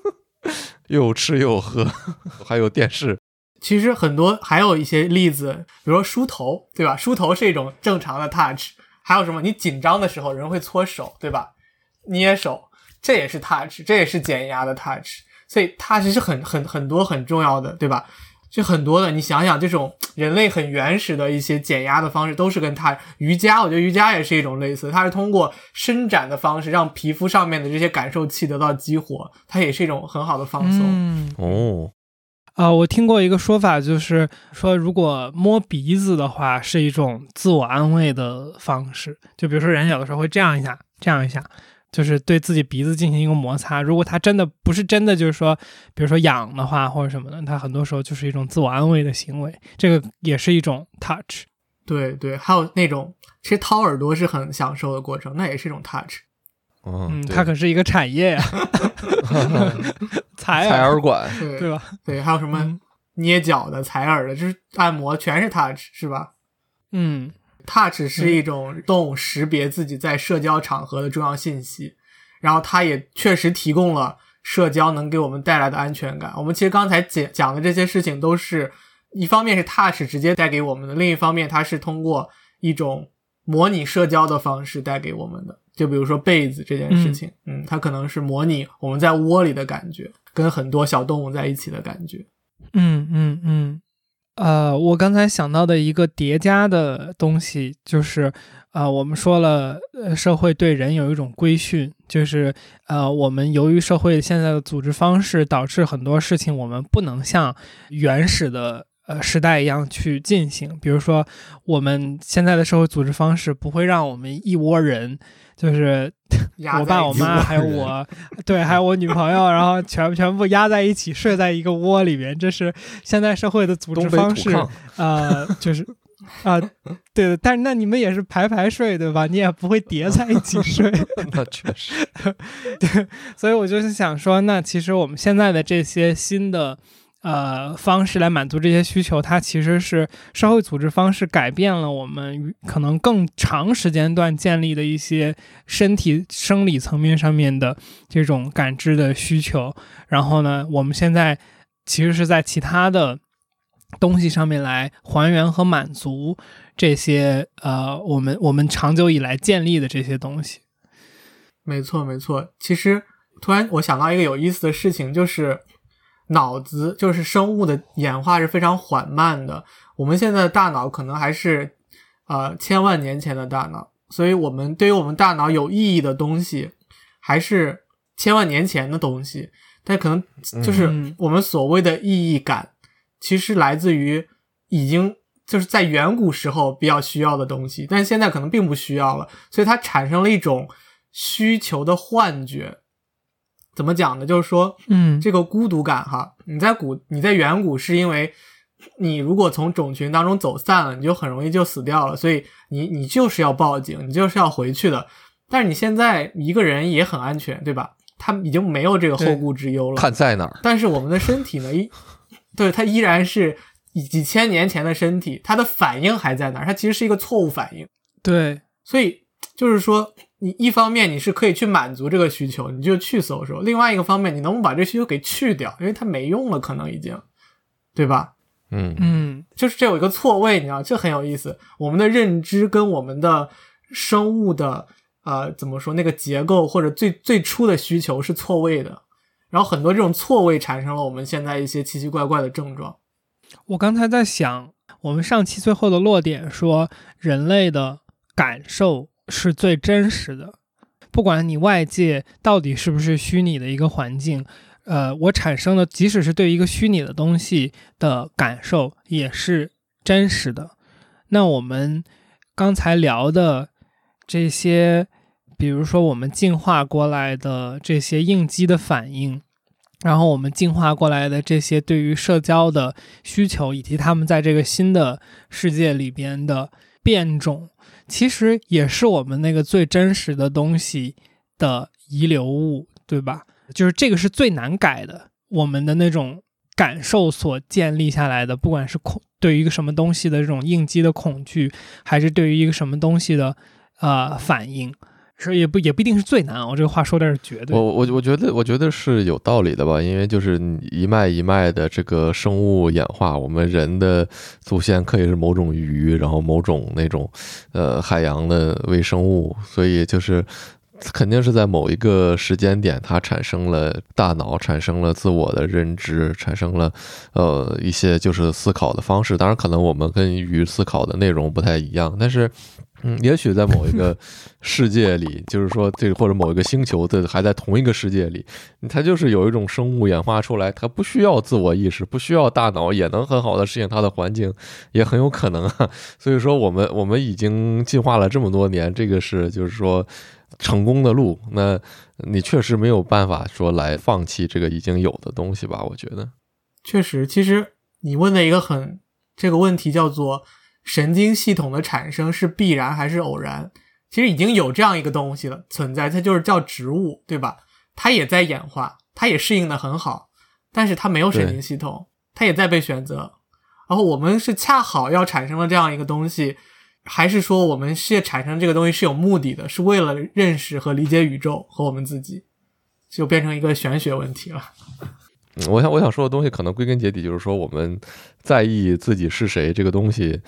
又有吃又有喝，还有电视。其实很多还有一些例子，比如说梳头，对吧？梳头是一种正常的 touch。还有什么？你紧张的时候人会搓手，对吧？捏手，这也是 touch，这也是减压的 touch。所以 touch 是很很很多很重要的，对吧？就很多的，你想想，这种人类很原始的一些减压的方式，都是跟 touch。瑜伽，我觉得瑜伽也是一种类似，它是通过伸展的方式，让皮肤上面的这些感受器得到激活，它也是一种很好的放松。嗯哦，啊、我听过一个说法，就是说，如果摸鼻子的话，是一种自我安慰的方式。就比如说，人有的时候会这样一下，这样一下，就是对自己鼻子进行一个摩擦。如果他真的不是真的，就是说，比如说痒的话或者什么的，他很多时候就是一种自我安慰的行为。这个也是一种 touch。对对，还有那种其实掏耳朵是很享受的过程，那也是一种 touch。嗯，它可是一个产业呀、采耳，采耳馆，对对吧？对，还有什么嗯捏脚的、采耳的，就是按摩全是 touch，是吧嗯？touch 是一种动物识别自己在社交场合的重要信息，然后它也确实提供了社交能给我们带来的安全感。我们其实刚才讲讲的这些事情，都是一方面是 touch 直接带给我们的，另一方面它是通过一种模拟社交的方式带给我们的。就比如说被子这件事情，嗯它可能是模拟我们在窝里的感觉，跟很多小动物在一起的感觉。嗯嗯嗯，呃，我刚才想到的一个叠加的东西，就是呃，我们说了，呃，社会对人有一种规训，就是呃，我们由于社会现在的组织方式，导致很多事情我们不能像原始的。呃，时代一样去进行，比如说我们现在的社会组织方式不会让我们一窝人，就是我爸、我妈还有我，对，还有我女朋友，然后全全部压在一起睡在一个窝里面，这是现代社会的组织方式。呃，就是啊、对的，但是那你们也是排排睡对吧？你也不会叠 在一起睡，那确实，对所以我就是想说，那其实我们现在的这些新的。呃，方式来满足这些需求，它其实是社会组织方式改变了我们可能更长时间段建立的一些身体生理层面上面的这种感知的需求。然后呢，我们现在其实是在其他的东西上面来还原和满足这些呃，我们我们长久以来建立的这些东西。没错，没错。其实突然我想到一个有意思的事情，就是脑子，就是生物的演化是非常缓慢的。我们现在的大脑可能还是呃千万年前的大脑，所以我们对于我们大脑有意义的东西，还是千万年前的东西。但可能就是嗯我们所谓的意义感，其实来自于已经就是在远古时候比较需要的东西，但现在可能并不需要了，所以它产生了一种需求的幻觉。怎么讲呢？就是说，嗯这个孤独感哈，你在古你在远古是因为你如果从种群当中走散了，你就很容易就死掉了，所以你你就是要报警，你就是要回去的。但是你现在一个人也很安全，对吧？他已经没有这个后顾之忧了。看在哪儿。但是我们的身体呢，一对它依然是几千年前的身体，它的反应还在那儿，它其实是一个错误反应。对，所以就是说，你一方面你是可以去满足这个需求，你就去搜索；另外一个方面，你能不能把这需求给去掉，因为它没用了，可能已经，对吧？嗯，嗯就是这有一个错位，你知道，这很有意思。我们的认知跟我们的生物的呃怎么说那个结构或者最最初的需求是错位的，然后很多这种错位产生了我们现在一些奇奇怪怪的症状。我刚才在想，我们上期最后的落点说，人类的感受是最真实的，不管你外界到底是不是虚拟的一个环境，呃，我产生的即使是对一个虚拟的东西的感受也是真实的。那我们刚才聊的这些，比如说我们进化过来的这些应激的反应。然后我们进化过来的这些对于社交的需求，以及他们在这个新的世界里边的变种，其实也是我们那个最真实的东西的遗留物，对吧？就是这个是最难改的，我们的那种感受所建立下来的，不管是恐对于一个什么东西的这种应激的恐惧，还是对于一个什么东西的呃反应。是也不也不一定是最难，我这个话说的是绝对。我我我觉得我觉得是有道理的吧，因为就是一脉一脉的这个生物演化，我们人的祖先可以是某种鱼，然后某种那种呃海洋的微生物，所以就是肯定是在某一个时间点，它产生了大脑，产生了自我的认知，产生了呃一些就是思考的方式。当然，可能我们跟鱼思考的内容不太一样，但是。嗯，也许在某一个 世界里，就是说这个或者某一个星球的还在同一个世界里，它就是有一种生物演化出来，它不需要自我意识，不需要大脑，也能很好的适应它的环境，也很有可能啊。所以说，我们我们已经进化了这么多年，这个是就是说成功的路。那你确实没有办法说来放弃这个已经有的东西吧？我觉得，确实，其实你问的一个很这个问题叫做。神经系统的产生是必然还是偶然？其实已经有这样一个东西了存在，它就是叫植物，对吧？它也在演化，它也适应的很好，但是它没有神经系统，它也在被选择。然后我们是恰好要产生了这样一个东西，还是说我们是产生这个东西是有目的的，是为了认识和理解宇宙和我们自己，就变成一个玄学问题了。我想我想说的东西，可能归根结底就是说，我们在意自己是谁这个东西。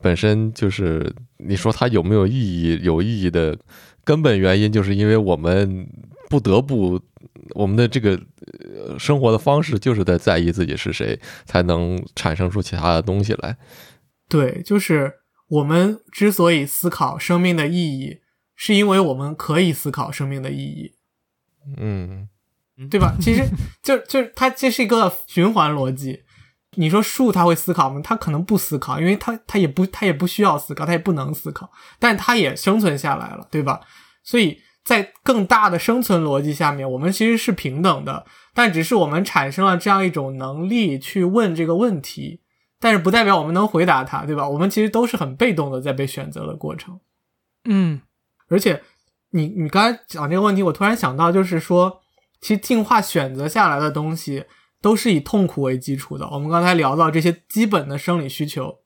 本身就是你说它有没有意义？有意义的根本原因，就是因为我们不得不，我们的这个生活的方式就是在在意自己是谁，才能产生出其他的东西来。对，就是我们之所以思考生命的意义，是因为我们可以思考生命的意义。嗯，对吧？其实就就是它这是一个循环逻辑。你说树它会思考吗？它可能不思考，因为它它也不它也不需要思考，它也不能思考，但它也生存下来了，对吧？所以在更大的生存逻辑下面，我们其实是平等的，但只是我们产生了这样一种能力去问这个问题，但是不代表我们能回答它，对吧？我们其实都是很被动的在被选择的过程。嗯，而且你你刚才讲这个问题，我突然想到，就是说，其实进化选择下来的东西。都是以痛苦为基础的。我们刚才聊到这些基本的生理需求，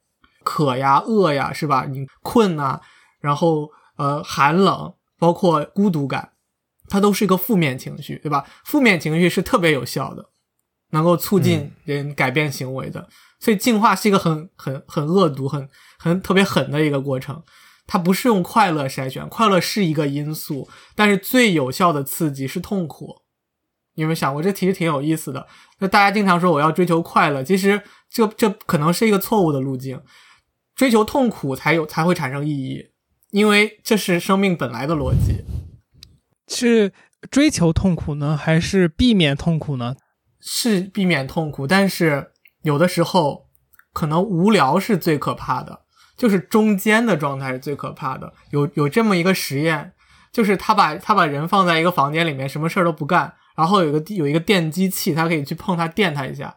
渴呀、饿呀，是吧？你困呐，然后呃寒冷，包括孤独感，它都是一个负面情绪，对吧？负面情绪是特别有效的，能够促进人改变行为的。所以进化是一个很很很恶毒、很很特别狠的一个过程。它不是用快乐筛选，快乐是一个因素，但是最有效的刺激是痛苦。你有没有想过，这其实挺有意思的？那大家经常说我要追求快乐，其实这这可能是一个错误的路径。追求痛苦才有才会产生意义，因为这是生命本来的逻辑。是追求痛苦呢，还是避免痛苦呢？是避免痛苦，但是有的时候可能无聊是最可怕的，就是中间的状态是最可怕的。有有这么一个实验，就是他把他把人放在一个房间里面，什么事儿都不干。然后有个有一个电击器，他可以去碰它电它一下，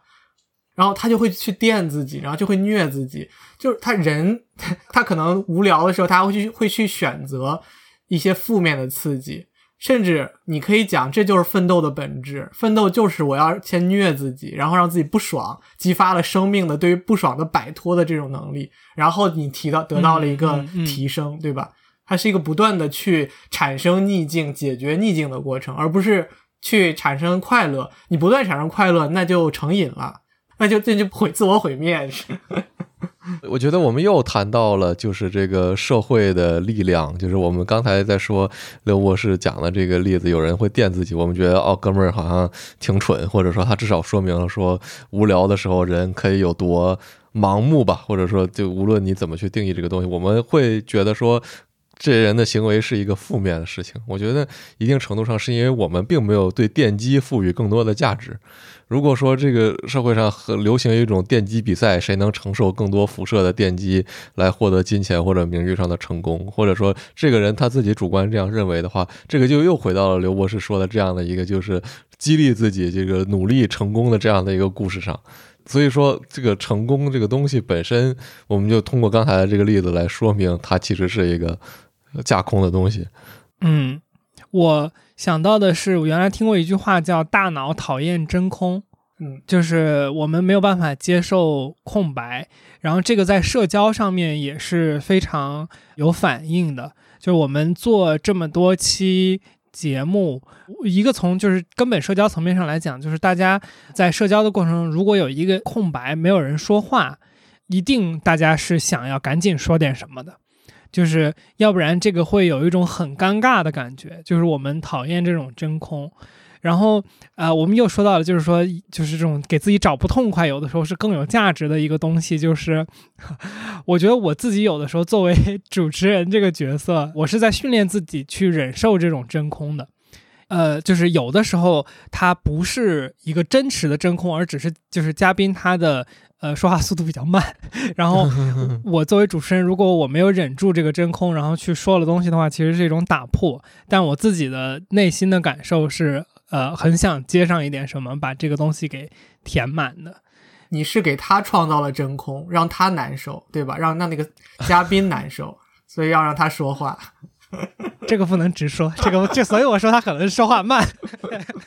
然后他就会去电自己，然后就会虐自己。就是他人 他可能无聊的时候，他会去会去选择一些负面的刺激，甚至你可以讲这就是奋斗的本质。奋斗就是我要先虐自己，然后让自己不爽，激发了生命的对于不爽的摆脱的这种能力，然后你提到得到了一个提升，对吧？它是一个不断的去产生逆境、解决逆境的过程，而不是。去产生快乐，你不断产生快乐，那就成瘾了，那就这就毁自我毁灭。我觉得我们又谈到了就是这个社会的力量，就是我们刚才在说刘博士讲的这个例子，有人会电自己，我们觉得哦，哥们儿好像挺蠢，或者说他至少说明了说无聊的时候人可以有多盲目吧，或者说就无论你怎么去定义这个东西，我们会觉得说。这些人的行为是一个负面的事情，我觉得一定程度上是因为我们并没有对电击赋予更多的价值。如果说这个社会上很流行一种电击比赛，谁能承受更多辐射的电击来获得金钱或者名誉上的成功，或者说这个人他自己主观这样认为的话，这个就又回到了刘博士说的这样的一个就是激励自己这个努力成功的这样的一个故事上。所以说，这个成功这个东西本身，我们就通过刚才的这个例子来说明，它其实是一个。架空的东西，嗯，我想到的是，我原来听过一句话叫“大脑讨厌真空”，嗯，就是我们没有办法接受空白，然后这个在社交上面也是非常有反应的。就是我们做这么多期节目，一个从就是根本社交层面上来讲，就是大家在社交的过程中，如果有一个空白，没有人说话，一定大家是想要赶紧说点什么的。就是要不然这个会有一种很尴尬的感觉，就是我们讨厌这种真空。然后，呃，我们又说到了，就是说，就是这种给自己找不痛快，有的时候是更有价值的一个东西。就是 我觉得我自己有的时候作为 主持人这个角色，我是在训练自己去忍受这种真空的。呃，就是有的时候它不是一个真实的真空，而只是就是嘉宾他的。呃，说话速度比较慢，然后 我作为主持人，如果我没有忍住这个真空，然后去说了东西的话，其实是一种打破。但我自己的内心的感受是，呃，很想接上一点什么，把这个东西给填满的。你是给他创造了真空，让他难受，对吧？让让那个嘉宾难受，所以要让他说话。这个不能直说，这个就所以我说他可能说话慢，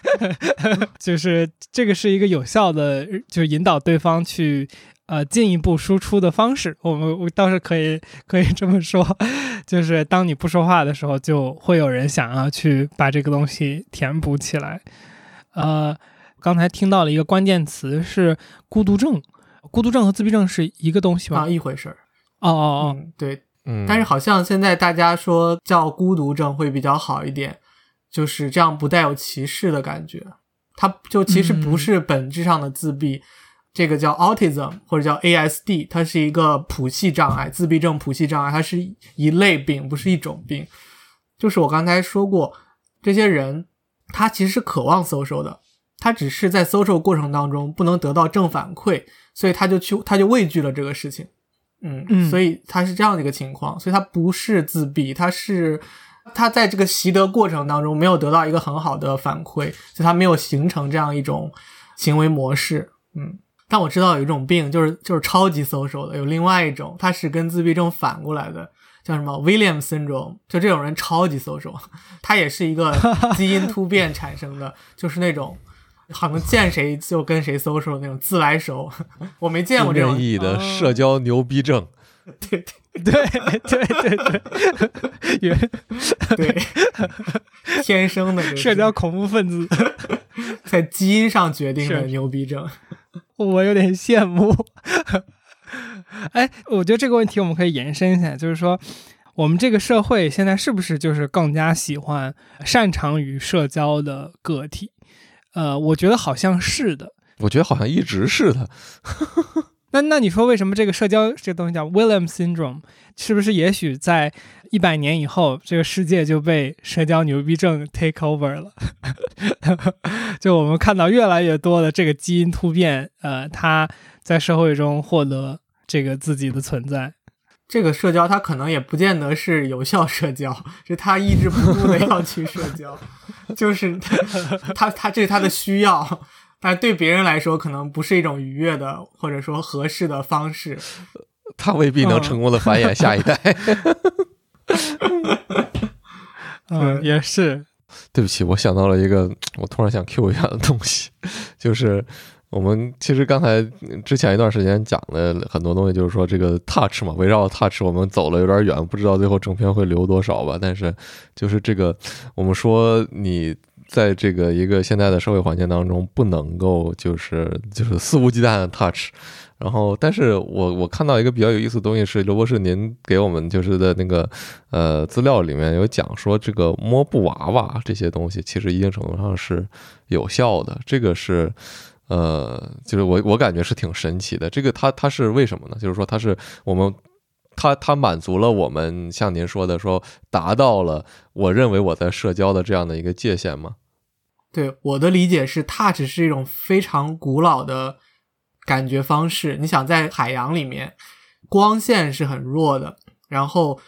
就是这个是一个有效的，就是引导对方去呃进一步输出的方式。我们我倒是可以可以这么说，就是当你不说话的时候，就会有人想要去把这个东西填补起来。呃，刚才听到了一个关键词是孤独症，孤独症和自闭症是一个东西吗？啊，一回事儿。哦哦哦，对。嗯，但是好像现在大家说叫孤独症会比较好一点，就是这样不带有歧视的感觉。它就其实不是本质上的自闭，这个叫 autism 或者叫 ASD，它是一个谱系障碍，自闭症谱系障碍，它是一类病，不是一种病。就是我刚才说过，这些人他其实是渴望 social 的，他只是在 social 过程当中不能得到正反馈，所以他就去他就畏惧了这个事情。嗯，所以他是这样的一个情况，所以他不是自闭，他是他在这个习得过程当中没有得到一个很好的反馈，所以他没有形成这样一种行为模式。嗯，但我知道有一种病，就是就是超级 social 的，有另外一种，它是跟自闭症反过来的，叫什么 William syndrome，就这种人超级 social，他也是一个基因突变产生的，就是那种。好像见谁就跟谁 social 那种自来熟，我没见过这种。意义的社交牛逼症。对对对。对对对，对，天生的社交恐怖分子，在基因上决定的牛逼症。我有点羡慕。哎，我觉得这个问题我们可以延伸一下，就是说，我们这个社会现在是不是就是更加喜欢擅长于社交的个体？呃，我觉得好像是的。我觉得好像一直是的。那那你说为什么这个社交这个东西叫 William Syndrome？是不是也许在一百年以后，这个世界就被社交牛逼症 take over 了？就我们看到越来越多的这个基因突变，呃，它在社会中获得这个自己的存在。这个社交它可能也不见得是有效社交，是他抑制不住的要去社交，就是他他这是他的需要，但对别人来说可能不是一种愉悦的或者说合适的方式，他未必能成功的繁衍下一代。嗯，也是。对不起，我想到了一个我突然想 Q 一下的东西，就是。我们其实刚才之前一段时间讲了很多东西，就是说这个 touch 嘛，围绕 touch 我们走了有点远，不知道最后正片会留多少吧。但是就是这个，我们说你在这个一个现在的社会环境当中，不能够就是就是肆无忌惮的 touch。然后，但是我我看到一个比较有意思的东西是，刘博士您给我们就是的那个呃资料里面有讲说，这个摸布娃娃这些东西其实一定程度上是有效的。这个是呃，就是我我感觉是挺神奇的。这个它它是为什么呢？就是说它是我们它它满足了我们像您说的说达到了我认为我在社交的这样的一个界限吗？对我的理解是，touch 是一种非常古老的。感觉方式，你想在海洋里面，光线是很弱的，然后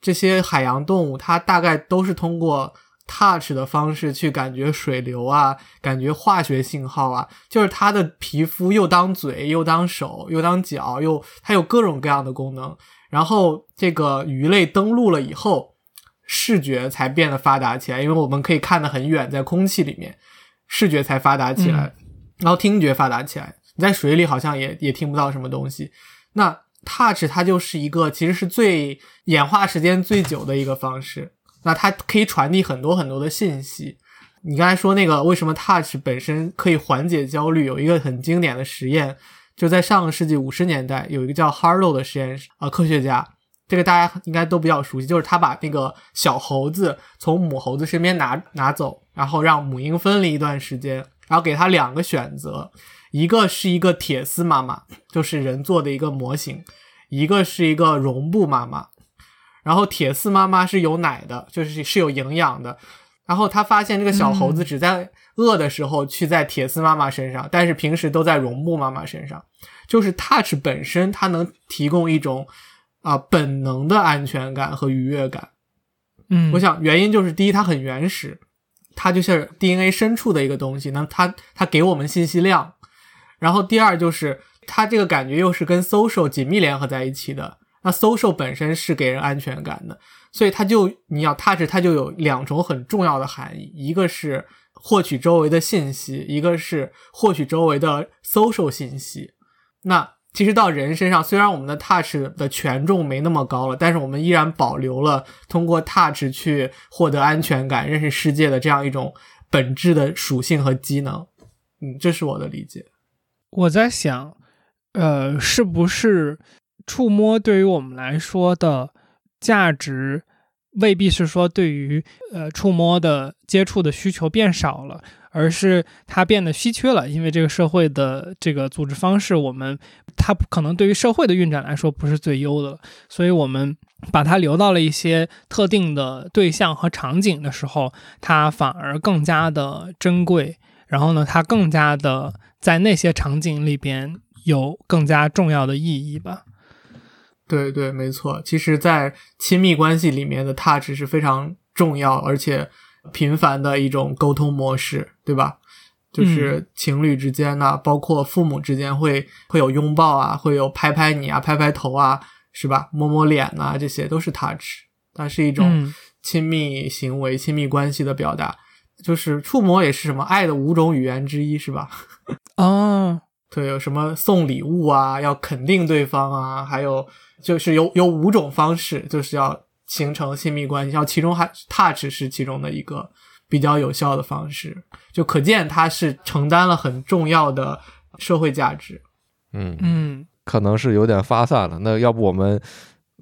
这些海洋动物它大概都是通过 touch 的方式去感觉水流啊，感觉化学信号啊，就是它的皮肤又当嘴又当手又当脚又它有各种各样的功能，然后这个鱼类登陆了以后，视觉才变得发达起来，因为我们可以看得很远，在空气里面，视觉才发达起来，然后听觉发达起来。你在水里好像也也听不到什么东西，那 touch 它就是一个其实是最演化时间最久的一个方式，那它可以传递很多很多的信息。你刚才说那个为什么 touch 本身可以缓解焦虑，有一个很经典的实验，就在上个世纪五十年代，有一个叫 Harlow 的实验室啊，科学家，这个大家应该都比较熟悉，就是他把那个小猴子从母猴子身边拿拿走，然后让母婴分离一段时间，然后给他两个选择。一个是一个铁丝妈妈，就是人做的一个模型；一个是一个绒布妈妈。然后铁丝妈妈是有奶的，就是是有营养的。然后他发现这个小猴子只在饿的时候去在铁丝妈妈身上，但是平时都在绒布妈妈身上。就是 touch 本身，它能提供一种啊本能的安全感和愉悦感。嗯，我想原因就是第一，它很原始，它就像 DNA 深处的一个东西，那它它给我们信息量。然后第二就是它这个感觉又是跟 social 紧密联合在一起的，那 social 本身是给人安全感的，所以它就你要 touch 它就有两种很重要的含义，一个是获取周围的信息，一个是获取周围的 social 信息。那其实到人身上，虽然我们的 touch 的权重没那么高了，但是我们依然保留了通过 touch 去获得安全感、认识世界的这样一种本质的属性和机能。嗯，这是我的理解。我在想，呃，是不是触摸对于我们来说的价值，未必是说对于呃触摸的接触的需求变少了，而是它变得稀缺了。因为这个社会的这个组织方式，我们它可能对于社会的运转来说不是最优的，所以我们把它留到了一些特定的对象和场景的时候，它反而更加的珍贵。然后呢，它更加的。在那些场景里边有更加重要的意义吧？对对，没错。其实，在亲密关系里面的 touch 是非常重要而且频繁的一种沟通模式，对吧？就是情侣之间呢，包括父母之间会会有拥抱啊，会有拍拍你啊，拍拍头啊，是吧？摸摸脸呐，这些都是 touch，它是一种亲密行为、亲密关系的表达。就是触摸也是什么爱的五种语言之一，是吧？哦，对，有什么送礼物啊，要肯定对方啊，还有就是有有五种方式，就是要形成亲密关系，然后其中还 touch 是其中的一个比较有效的方式，就可见它是承担了很重要的社会价值。嗯嗯，可能是有点发散了，那要不我们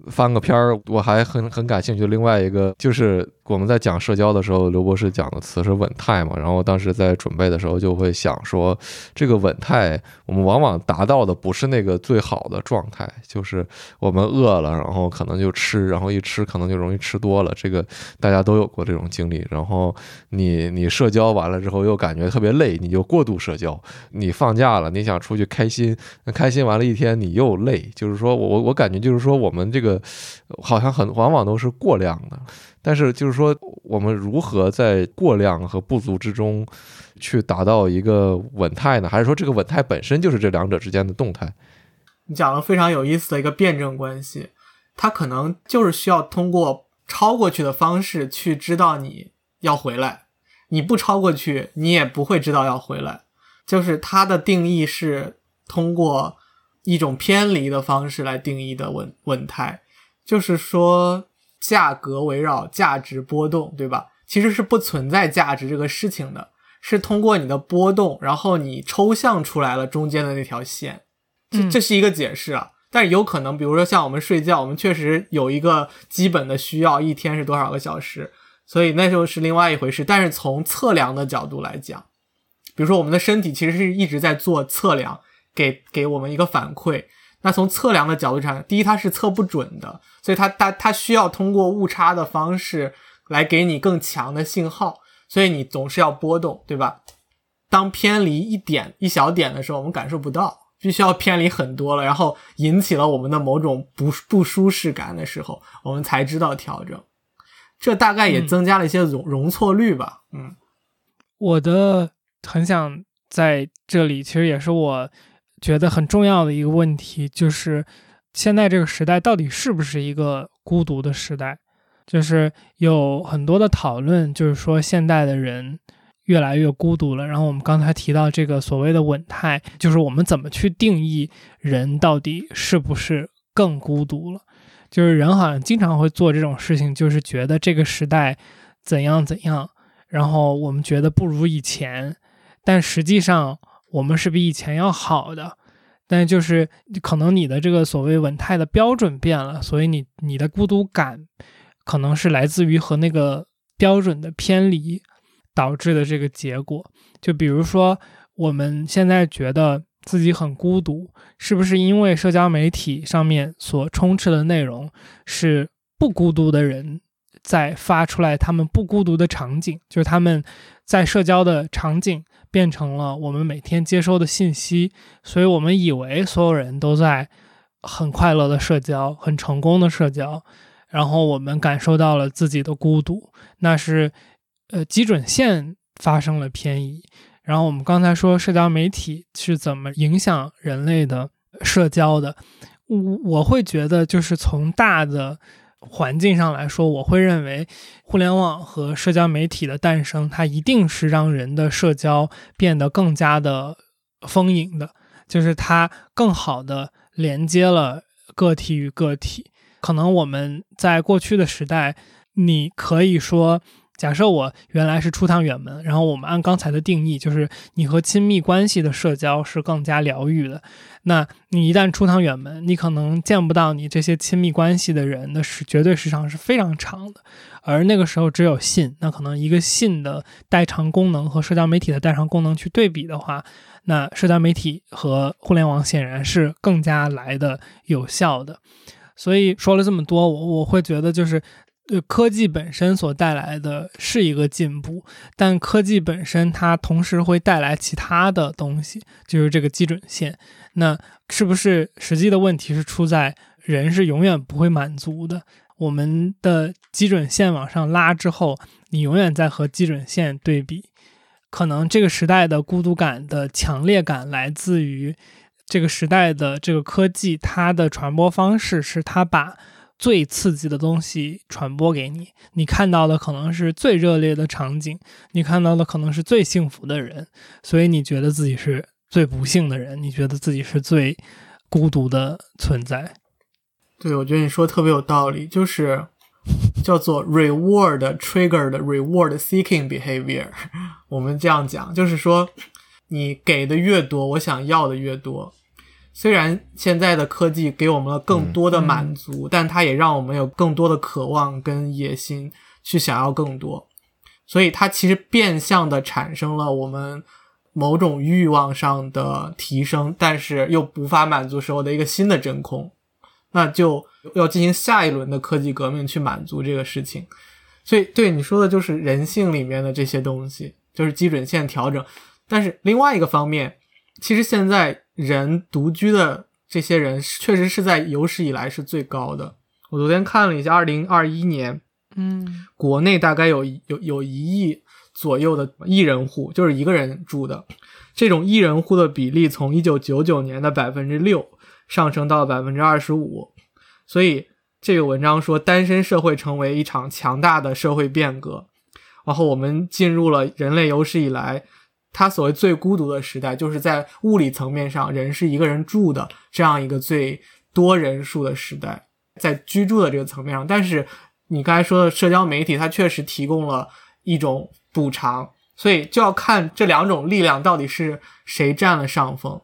翻个片儿，我还很很感兴趣。另外一个就是。我们在讲社交的时候，刘博士讲的词是稳态嘛？然后当时在准备的时候，就会想说，这个稳态，我们往往达到的不是那个最好的状态，就是我们饿了，然后可能就吃，然后一吃可能就容易吃多了。这个大家都有过这种经历。然后你你社交完了之后又感觉特别累，你就过度社交。你放假了，你想出去开心，开心完了一天你又累。就是说我我我感觉就是说我们这个好像很往往都是过量的。但是，就是说，我们如何在过量和不足之中，去达到一个稳态呢？还是说，这个稳态本身就是这两者之间的动态？你讲了非常有意思的一个辩证关系，它可能就是需要通过超过去的方式去知道你要回来，你不超过去，你也不会知道要回来。就是它的定义是通过一种偏离的方式来定义的稳稳态，就是说。价格围绕价值波动，对吧？其实是不存在价值这个事情的，是通过你的波动，然后你抽象出来了中间的那条线，这嗯这是一个解释啊。但是有可能，比如说像我们睡觉，我们确实有一个基本的需要，一天是多少个小时，所以那就是另外一回事。但是从测量的角度来讲，比如说我们的身体其实是一直在做测量，给给我们一个反馈。那从测量的角度上，第一它是测不准的，所以它它它需要通过误差的方式来给你更强的信号，所以你总是要波动，对吧？当偏离一点一小点的时候，我们感受不到，必须要偏离很多了，然后引起了我们的某种不不舒适感的时候，我们才知道调整。这大概也嗯增加了一些容容错率吧，嗯我的很想在这里，其实也是我觉得很重要的一个问题，就是现在这个时代到底是不是一个孤独的时代？就是有很多的讨论，就是说现代的人越来越孤独了。然后我们刚才提到这个所谓的稳态，就是我们怎么去定义人到底是不是更孤独了？就是人好像经常会做这种事情，就是觉得这个时代怎样怎样，然后我们觉得不如以前，但实际上我们是比以前要好的。但就是可能你的这个所谓稳态的标准变了，所以你你的孤独感可能是来自于和那个标准的偏离导致的这个结果。就比如说我们现在觉得自己很孤独，是不是因为社交媒体上面所充斥的内容是不孤独的人在发出来他们不孤独的场景，就是他们在社交的场景变成了我们每天接收的信息，所以我们以为所有人都在很快乐的社交，很成功的社交，然后我们感受到了自己的孤独，那是呃基准线发生了偏移。然后我们刚才说社交媒体是怎么影响人类的社交的，我我会觉得就是从大的环境上来说，我会认为互联网和社交媒体的诞生，它一定是让人的社交变得更加的丰盈的，就是它更好的连接了个体与个体。可能我们在过去的时代，你可以说。假设我原来是出趟远门，然后我们按刚才的定义，就是你和亲密关系的社交是更加疗愈的。那你一旦出趟远门，你可能见不到你这些亲密关系的人的时绝对时长是非常长的。而那个时候只有信，那可能一个信的代偿功能和社交媒体的代偿功能去对比的话，那社交媒体和互联网显然是更加来的有效的。所以说了这么多，我我会觉得就是。对，科技本身所带来的是一个进步，但科技本身它同时会带来其他的东西，就是这个基准线。那是不是实际的问题是出在人是永远不会满足的？我们的基准线往上拉之后，你永远在和基准线对比。可能这个时代的孤独感的强烈感来自于这个时代的这个科技，它的传播方式是它把。最刺激的东西传播给你，你看到的可能是最热烈的场景，你看到的可能是最幸福的人，所以你觉得自己是最不幸的人，你觉得自己是最孤独的存在。对，我觉得你说特别有道理，就是叫做 reward triggered reward seeking behavior。我们这样讲，就是说你给的越多，我想要的越多。虽然现在的科技给我们了更多的满足，嗯、但它也让我们有更多的渴望跟野心去想要更多，所以它其实变相的产生了我们某种欲望上的提升，但是又无法满足时候的一个新的真空，那就要进行下一轮的科技革命去满足这个事情。所以对你说的就是人性里面的这些东西，就是基准线调整。但是另外一个方面，其实现在。人独居的这些人，确实是在有史以来是最高的。我昨天看了一下，二零二一年，嗯，国内大概有有有一亿左右的一人户，就是一个人住的。这种一人户的比例从一九九九年的百分之六上升到了百分之二十五。所以这个文章说，单身社会成为一场强大的社会变革。然后我们进入了人类有史以来。他所谓最孤独的时代，就是在物理层面上，人是一个人住的这样一个最多人数的时代，在居住的这个层面上。但是你刚才说的社交媒体，它确实提供了一种补偿，所以就要看这两种力量到底是谁占了上风。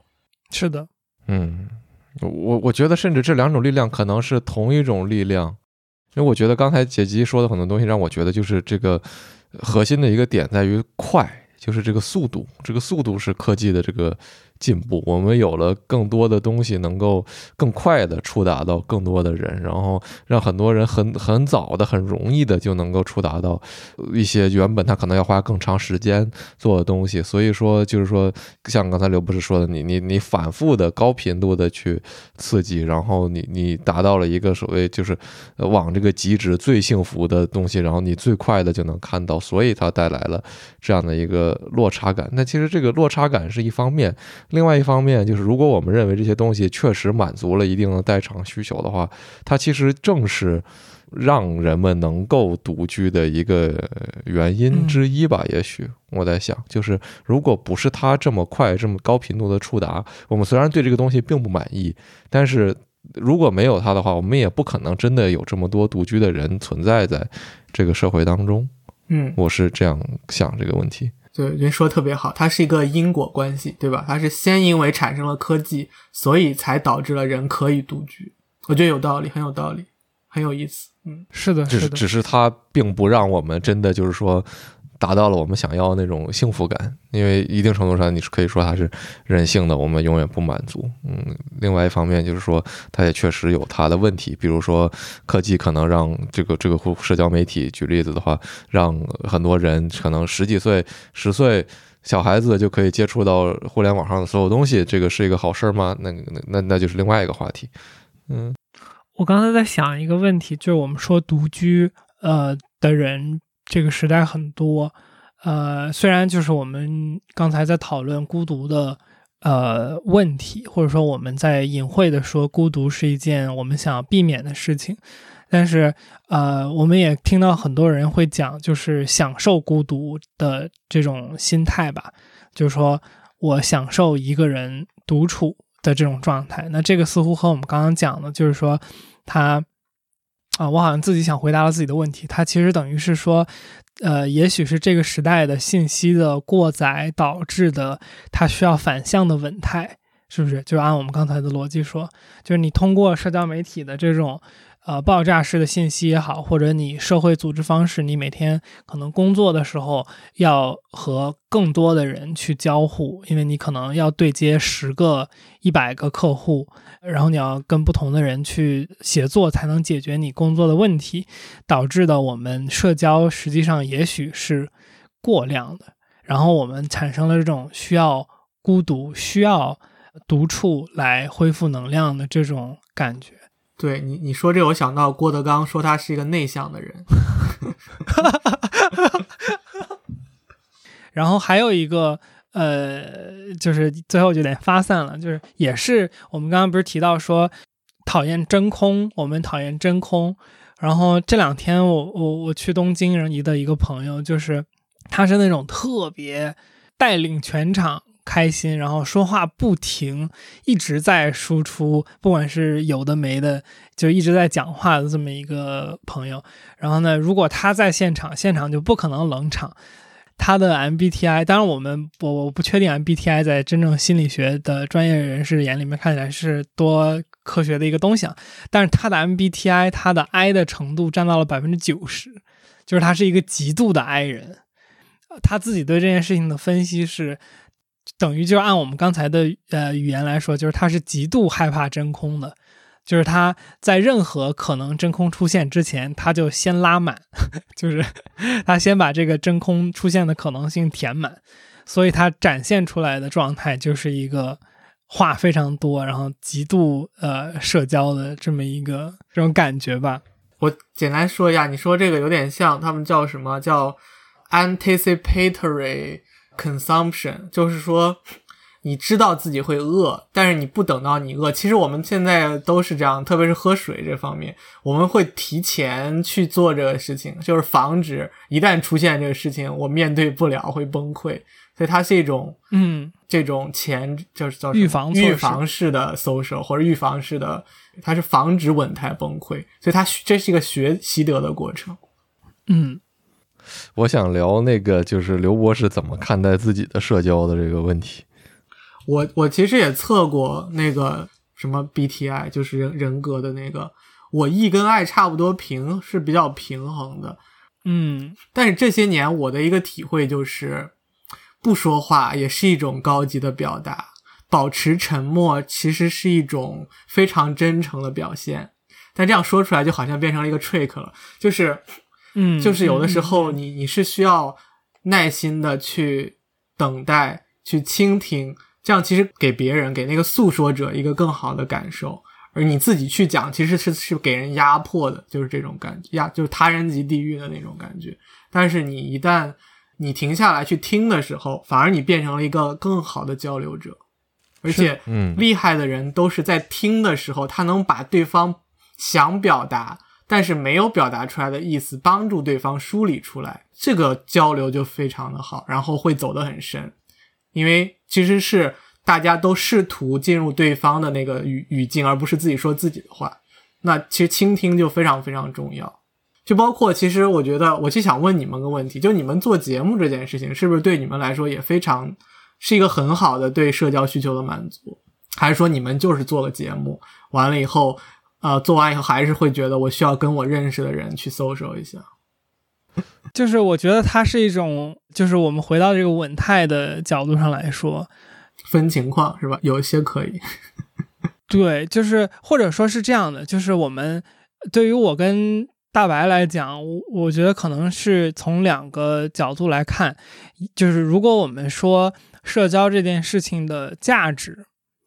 是的，嗯，我我觉得甚至这两种力量可能是同一种力量，因为我觉得刚才杰基说的很多东西让我觉得就是这个核心的一个点在于快，就是这个速度，这个速度是科技的这个。进步，我们有了更多的东西，能够更快的触达到更多的人，然后让很多人很很早的、很容易的就能够触达到一些原本他可能要花更长时间做的东西。所以说，就是说，像刚才刘博士说的，你你你反复的高频度的去刺激，然后你你达到了一个所谓就是往这个极致最幸福的东西，然后你最快的就能看到，所以它带来了这样的一个落差感。那其实这个落差感是一方面。另外一方面，就是如果我们认为这些东西确实满足了一定的代偿需求的话，它其实正是让人们能够独居的一个原因之一吧。也许我在想，就是如果不是它这么快、这么高频度的触达，我们虽然对这个东西并不满意，但是如果没有它的话，我们也不可能真的有这么多独居的人存在在这个社会当中。嗯，我是这样想这个问题。对，人说特别好，它是一个因果关系，对吧？它是先因为产生了科技，所以才导致了人可以独居。我觉得有道理，很有道理，很有意思。嗯，是的，只是只是它并不让我们真的就是说。达到了我们想要那种幸福感，因为一定程度上你是可以说它是人性的，我们永远不满足。嗯，另外一方面就是说，它也确实有它的问题，比如说科技可能让这个这个社交媒体，举例子的话，让很多人可能十几岁、十岁小孩子就可以接触到互联网上的所有东西，这个是一个好事吗？那那那那就是另外一个话题。嗯，我刚才在想一个问题，就是我们说独居呃的人。这个时代很多，呃，虽然就是我们刚才在讨论孤独的呃问题，或者说我们在隐晦的说孤独是一件我们想要避免的事情，但是呃，我们也听到很多人会讲，就是享受孤独的这种心态吧，就是说我享受一个人独处的这种状态。那这个似乎和我们刚刚讲的，就是说他。啊，我好像自己想回答了自己的问题。它其实等于是说，呃，也许是这个时代的信息的过载导致的，它需要反向的稳态，是不是？就按我们刚才的逻辑说，就是你通过社交媒体的这种。呃，爆炸式的信息也好，或者你社会组织方式，你每天可能工作的时候要和更多的人去交互，因为你可能要对接十个、一百个客户，然后你要跟不同的人去协作，才能解决你工作的问题，导致的我们社交实际上也许是过量的，然后我们产生了这种需要孤独、需要独处来恢复能量的这种感觉。对你，你说这，我想到郭德纲说他是一个内向的人。然后还有一个，呃，就是最后就得发散了，就是也是我们刚刚不是提到说讨厌真空，我们讨厌真空。然后这两天我我我去东京人的一个朋友，就是他是那种特别带领全场。开心，然后说话不停，一直在输出，不管是有的没的，就一直在讲话的这么一个朋友。然后呢，如果他在现场，现场就不可能冷场。他的 MBTI，当然我们我我不确定 MBTI 在真正心理学的专业人士眼里面看起来是多科学的一个东西啊。但是他的 MBTI，他的 I 的程度占到了百分之九十，就是他是一个极度的 I 人。他自己对这件事情的分析是。等于就是按我们刚才的呃语言来说，就是他是极度害怕真空的，就是他在任何可能真空出现之前，他就先拉满，就是他先把这个真空出现的可能性填满，所以他展现出来的状态就是一个话非常多，然后极度呃社交的这么一个这种感觉吧。我简单说一下，你说这个有点像他们叫什么叫 anticipatory。Consumption 就是说，你知道自己会饿，但是你不等到你饿。其实我们现在都是这样，特别是喝水这方面，我们会提前去做这个事情，就是防止一旦出现这个事情，我面对不了会崩溃。所以它是一种，嗯，这种前就是叫预防预防式的 social 或者预防式的，它是防止稳态崩溃。所以它这是一个学习得的过程。嗯。我想聊那个，就是刘博士怎么看待自己的社交的这个问题。我我其实也测过那个什么 BTI，就是人人格的那个，我 E 跟 I 差不多平，是比较平衡的。嗯，但是这些年我的一个体会就是，不说话也是一种高级的表达，保持沉默其实是一种非常真诚的表现。但这样说出来就好像变成了一个 trick 了，就是嗯，就是有的时候嗯。你你是需要耐心的去等待、去倾听，这样其实给别人、给那个诉说者一个更好的感受，而你自己去讲，其实是是给人压迫的，就是这种感觉压，就是他人即地狱的那种感觉。但是你一旦你停下来去听的时候，反而你变成了一个更好的交流者，而且嗯。厉害的人都是在听的时候，他能把对方想表达但是没有表达出来的意思，帮助对方梳理出来，这个交流就非常的好，然后会走得很深，因为其实是大家都试图进入对方的那个语语境，而不是自己说自己的话。那其实倾听就非常非常重要。就包括，其实我觉得，我就想问你们个问题，就你们做节目这件事情，是不是对你们来说也非常是一个很好的对社交需求的满足？还是说你们就是做个节目，完了以后，呃，做完以后还是会觉得我需要跟我认识的人去 social 一下？就是我觉得它是一种，就是我们回到这个稳态的角度上来说，分情况是吧？有一些可以，对，就是或者说是这样的，就是我们对于我跟大白来讲，我我觉得可能是从两个角度来看，就是如果我们说社交这件事情的价值，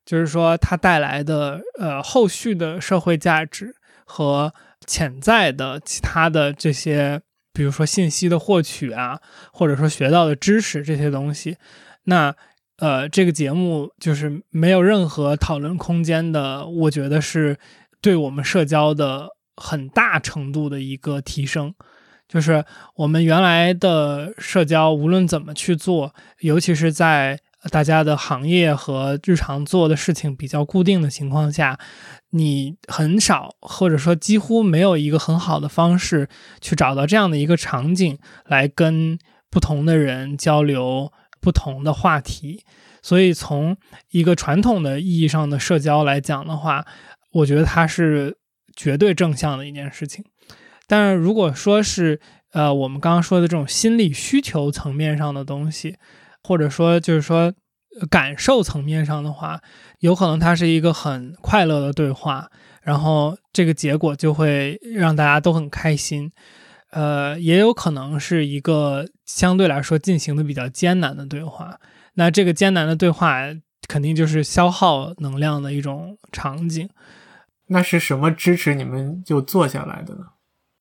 就是说它带来的呃后续的社会价值和潜在的其他的这些，比如说信息的获取啊，或者说学到的知识这些东西，那呃，这个节目就是没有任何讨论空间的，我觉得是对我们社交的很大程度的一个提升。就是我们原来的社交，无论怎么去做，尤其是在大家的行业和日常做的事情比较固定的情况下，你很少或者说几乎没有一个很好的方式去找到这样的一个场景来跟不同的人交流不同的话题。所以从一个传统的意义上的社交来讲的话，我觉得它是绝对正向的一件事情。但是如果说是呃我们刚刚说的这种心理需求层面上的东西，或者说就是说呃感受层面上的话，有可能它是一个很快乐的对话，然后这个结果就会让大家都很开心。呃，也有可能是一个相对来说进行的比较艰难的对话。那这个艰难的对话肯定就是消耗能量的一种场景。那是什么支持你们就做下来的呢？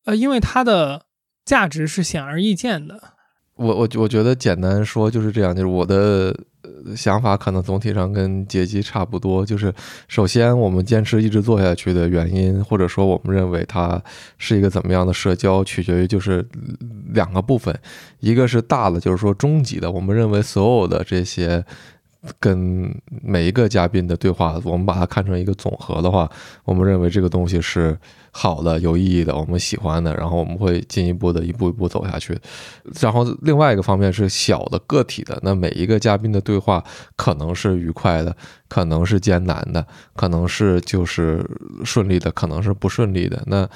呃，因为它的价值是显而易见的。我我我觉得简单说就是这样，就是我的想法可能总体上跟杰基差不多。就是首先我们坚持一直做下去的原因，或者说我们认为它是一个怎么样的社交，取决于就是两个部分，一个是大的，就是说终极的，我们认为所有的这些。跟每一个嘉宾的对话，我们把它看成一个总和的话，我们认为这个东西是好的、有意义的，我们喜欢的，然后我们会进一步的一步一步走下去。然后另外一个方面是小的个体的，那每一个嘉宾的对话可能是愉快的，可能是艰难的，可能是就是顺利的，可能是不顺利的。那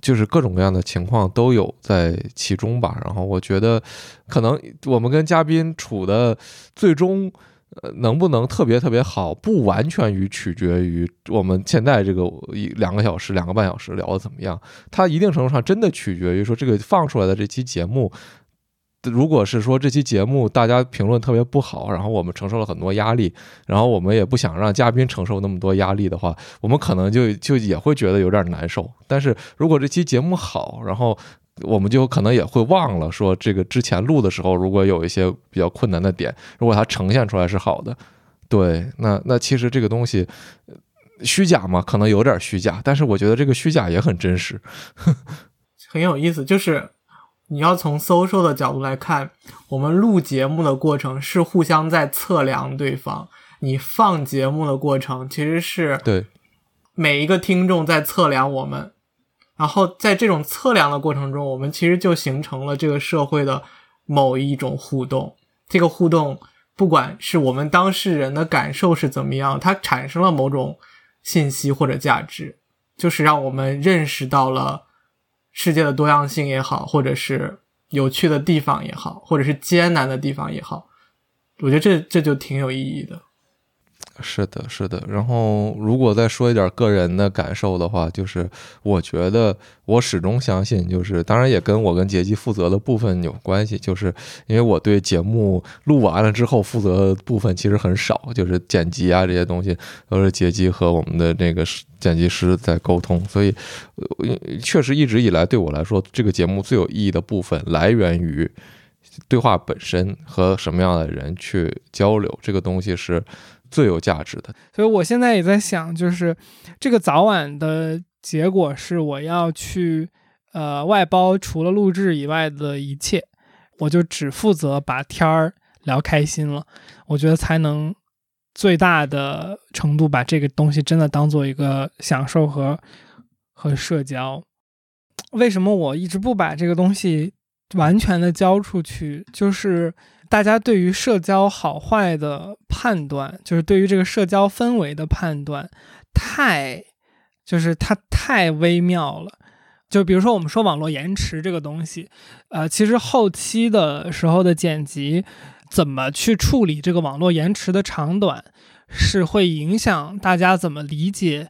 就是各种各样的情况都有在其中吧。然后我觉得，可能我们跟嘉宾处的最终。呃，能不能特别特别好，不完全于取决于我们现在这个一两个小时、两个半小时聊的怎么样。它一定程度上真的取决于说这个放出来的这期节目，如果是说这期节目大家评论特别不好，然后我们承受了很多压力，然后我们也不想让嘉宾承受那么多压力的话，我们可能就就也会觉得有点难受。但是如果这期节目好，然后我们就可能也会忘了说，这个之前录的时候，如果有一些比较困难的点，如果它呈现出来是好的，对，那那其实这个东西呃虚假嘛，可能有点虚假，但是我觉得这个虚假也很真实。很有意思，就是你要从 social 的角度来看，我们录节目的过程是互相在测量对方，你放节目的过程其实是对，每一个听众在测量我们，然后在这种测量的过程中，我们其实就形成了这个社会的某一种互动。这个互动，不管是我们当事人的感受是怎么样，它产生了某种信息或者价值，就是让我们认识到了世界的多样性也好，或者是有趣的地方也好，或者是艰难的地方也好。我觉得这这就挺有意义的。是的，是的。然后，如果再说一点个人的感受的话，就是我觉得我始终相信，就是当然也跟我跟杰基负责的部分有关系，就是因为我对节目录完了之后负责的部分其实很少，就是剪辑啊这些东西都是杰基和我们的那个剪辑师在沟通，所以确实一直以来对我来说，这个节目最有意义的部分来源于对话本身和什么样的人去交流，这个东西是。最有价值的，所以我现在也在想，就是这个早晚的结果是我要去呃外包除了录制以外的一切，我就只负责把天儿聊开心了，我觉得才能最大的程度把这个东西真的当做一个享受和和社交。为什么我一直不把这个东西完全的交出去？就是。大家对于社交好坏的判断，就是对于这个社交氛围的判断，太，就是它太微妙了。就比如说我们说网络延迟这个东西，呃，其实后期的时候的剪辑，怎么去处理这个网络延迟的长短，是会影响大家怎么理解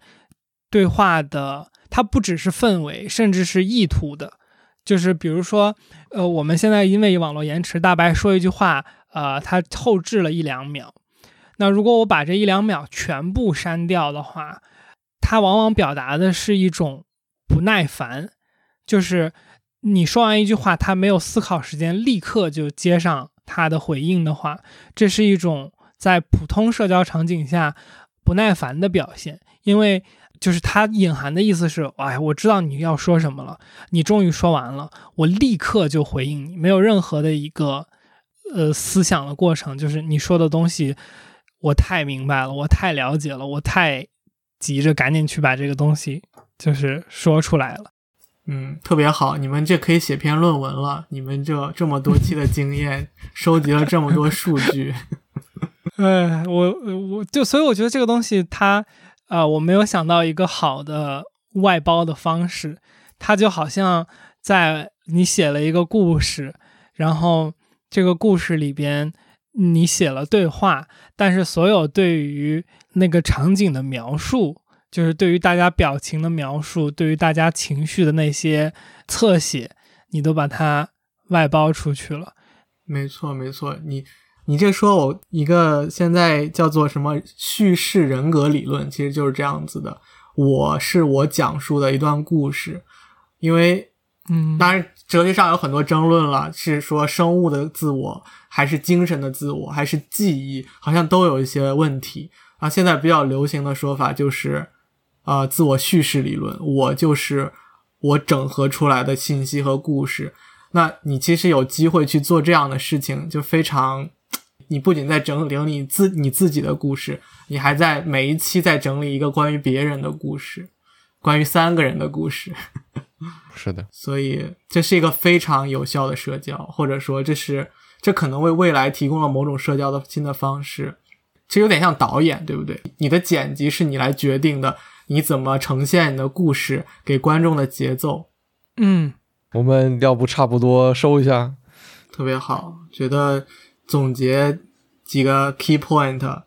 对话的。它不只是氛围，甚至是意图的。就是比如说，呃，我们现在因为网络延迟，大白说一句话，呃，它后置了一两秒。那如果我把这一两秒全部删掉的话，它往往表达的是一种不耐烦。就是你说完一句话，他没有思考时间，立刻就接上他的回应的话，这是一种在普通社交场景下不耐烦的表现，因为。就是它隐含的意思是，哎，我知道你要说什么了，你终于说完了，我立刻就回应你，没有任何的一个呃思想的过程，就是你说的东西，我太明白了，我太了解了，我太急着赶紧去把这个东西就是说出来了。嗯，特别好，你们这可以写篇论文了，你们这这么多期的经验，收集了这么多数据。哎，我我就所以我觉得这个东西它。啊，我没有想到一个好的外包的方式，它就好像在你写了一个故事，然后这个故事里边你写了对话，但是所有对于那个场景的描述，就是对于大家表情的描述，对于大家情绪的那些侧写，你都把它外包出去了。没错，没错，你。你这说，我一个现在叫做什么叙事人格理论，其实就是这样子的。我是我讲述的一段故事，因为，嗯，当然哲学上有很多争论了，是说生物的自我，还是精神的自我，还是记忆，好像都有一些问题啊。现在比较流行的说法就是，呃，自我叙事理论，我就是我整合出来的信息和故事。那你其实有机会去做这样的事情，就非常。你不仅在整理你自你自己的故事，你还在每一期在整理一个关于别人的故事，关于三个人的故事。是的，所以这是一个非常有效的社交，或者说这是这可能为未来提供了某种社交的新的方式。其实有点像导演，对不对？你的剪辑是你来决定的，你怎么呈现你的故事给观众的节奏。嗯，我们要不差不多收一下，特别好，觉得。总结几个 key point，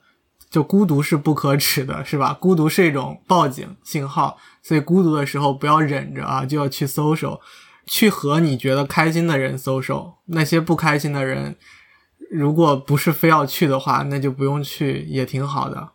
就孤独是不可耻的，是吧？孤独是一种报警信号，所以孤独的时候不要忍着啊，就要去 social，去和你觉得开心的人 social。那些不开心的人，如果不是非要去的话，那就不用去，也挺好的。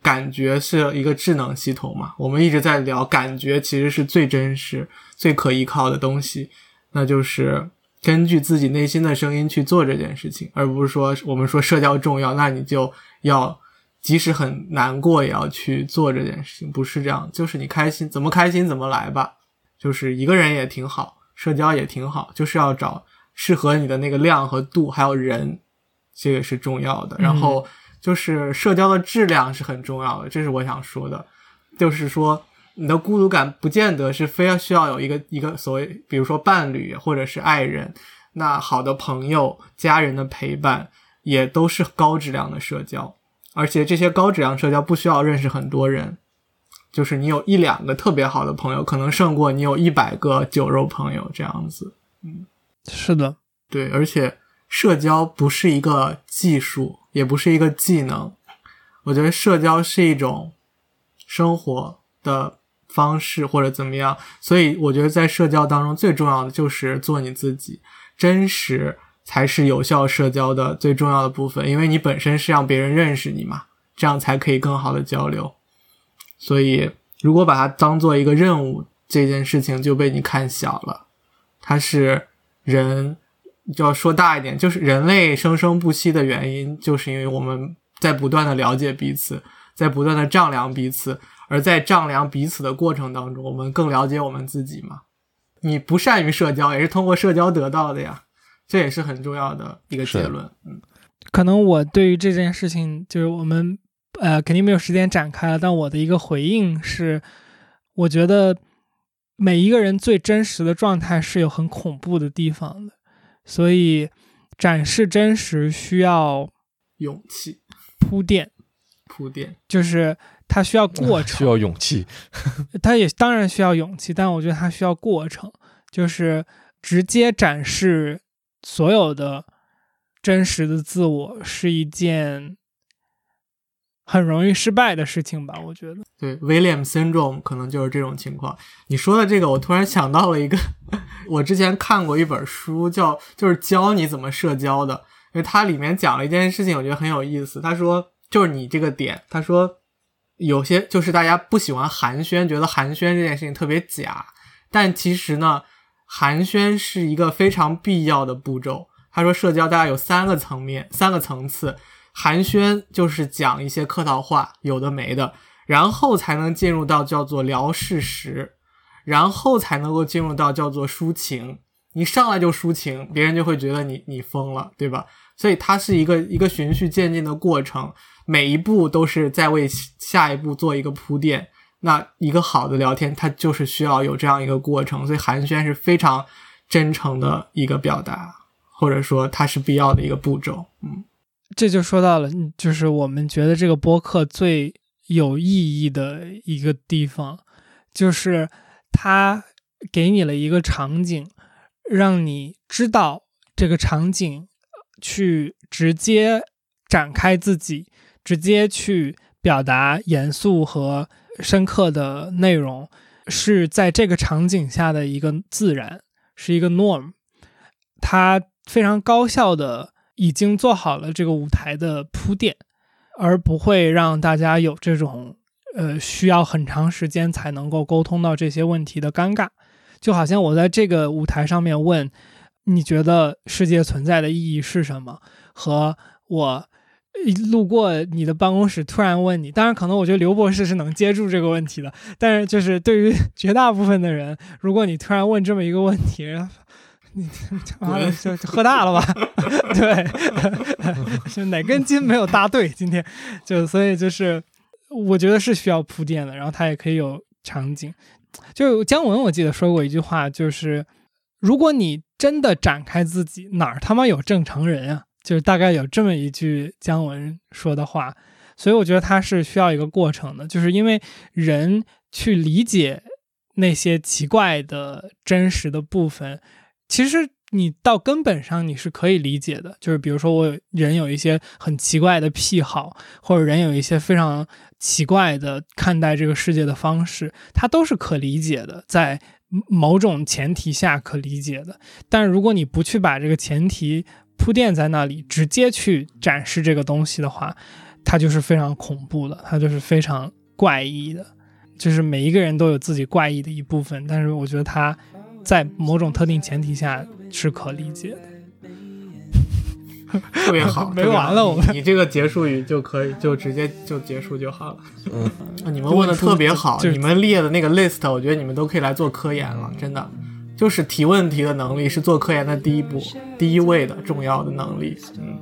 感觉是一个智能系统嘛，我们一直在聊，感觉其实是最真实、最可依靠的东西，那就是。根据自己内心的声音去做这件事情，而不是说我们说社交重要，那你就要即使很难过也要去做这件事情，不是这样，就是你开心怎么开心怎么来吧，就是一个人也挺好，社交也挺好，就是要找适合你的那个量和度，还有人，这个是重要的。然后就是社交的质量是很重要的，这是我想说的，就是说你的孤独感不见得是非要需要有一个一个所谓，比如说伴侣或者是爱人，那好的朋友、家人的陪伴也都是高质量的社交，而且这些高质量社交不需要认识很多人，就是你有一两个特别好的朋友，可能胜过你有一百个酒肉朋友这样子。嗯是的，对，而且社交不是一个技术，也不是一个技能，我觉得社交是一种生活的方式或者怎么样，所以我觉得在社交当中最重要的就是做你自己，真实才是有效社交的最重要的部分，因为你本身是让别人认识你嘛，这样才可以更好的交流。所以，如果把它当做一个任务，这件事情就被你看小了。它是人，就要说大一点，就是人类生生不息的原因，就是因为我们在不断的了解彼此，在不断的丈量彼此，而在丈量彼此的过程当中，我们更了解我们自己嘛。你不善于社交，也是通过社交得到的呀，这也是很重要的一个结论。嗯，可能我对于这件事情，就是我们呃肯定没有时间展开了，但我的一个回应是，我觉得每一个人最真实的状态是有很恐怖的地方的，所以展示真实需要勇气。铺垫，铺垫，就是它需要过程，需要勇气。它也当然需要勇气，但我觉得它需要过程，就是直接展示所有的真实的自我是一件很容易失败的事情吧？我觉得，对，William syndrome 可能就是这种情况。你说的这个，我突然想到了一个，我之前看过一本书，叫就是教你怎么社交的，因为它里面讲了一件事情，我觉得很有意思。他说，就是你这个点，他说有些就是大家不喜欢寒暄，觉得寒暄这件事情特别假，但其实呢，寒暄是一个非常必要的步骤。他说，社交大概有三个层面，三个层次。寒暄就是讲一些客套话，有的没的，然后才能进入到叫做聊事实，然后才能够进入到叫做抒情。你上来就抒情，别人就会觉得你你疯了，对吧？所以它是一个一个循序渐进的过程，每一步都是在为下一步做一个铺垫。那一个好的聊天，它就是需要有这样一个过程，所以寒暄是非常真诚的一个表达，或者说它是必要的一个步骤。嗯。这就说到了，就是我们觉得这个播客最有意义的一个地方，就是它给你了一个场景，让你知道这个场景，去直接展开自己，直接去表达严肃和深刻的内容，是在这个场景下的一个自然，是一个 norm，它非常高效的。已经做好了这个舞台的铺垫，而不会让大家有这种呃需要很长时间才能够沟通到这些问题的尴尬。就好像我在这个舞台上面问你觉得世界存在的意义是什么，和我路过你的办公室突然问你，当然可能我觉得刘博士是能接住这个问题的，但是就是对于 绝大部分的人，如果你突然问这么一个问题。你 完了就喝大了吧？对，就哪根筋没有搭对？今天就所以就是，我觉得是需要铺垫的。然后它也可以有场景。就姜文，我记得说过一句话，就是如果你真的展开自己，哪儿他妈有正常人啊？就是大概有这么一句姜文说的话。所以我觉得它是需要一个过程的，就是因为人去理解那些奇怪的真实的部分。其实你到根本上你是可以理解的，就是比如说我人有一些很奇怪的癖好，或者人有一些非常奇怪的看待这个世界的方式，它都是可理解的，在某种前提下可理解的。但如果你不去把这个前提铺垫在那里，直接去展示这个东西的话，它就是非常恐怖的，它就是非常怪异的。就是每一个人都有自己怪异的一部分，但是我觉得它。在某种特定前提下是可理解的，特别好，没完了，我们你这个结束语就可以就直接就结束就好了。嗯，你们问的特别好，你们列的那个 list，我觉得你们都可以来做科研了，真的，就是提问题的能力是做科研的第一步，第一位的重要的能力。嗯。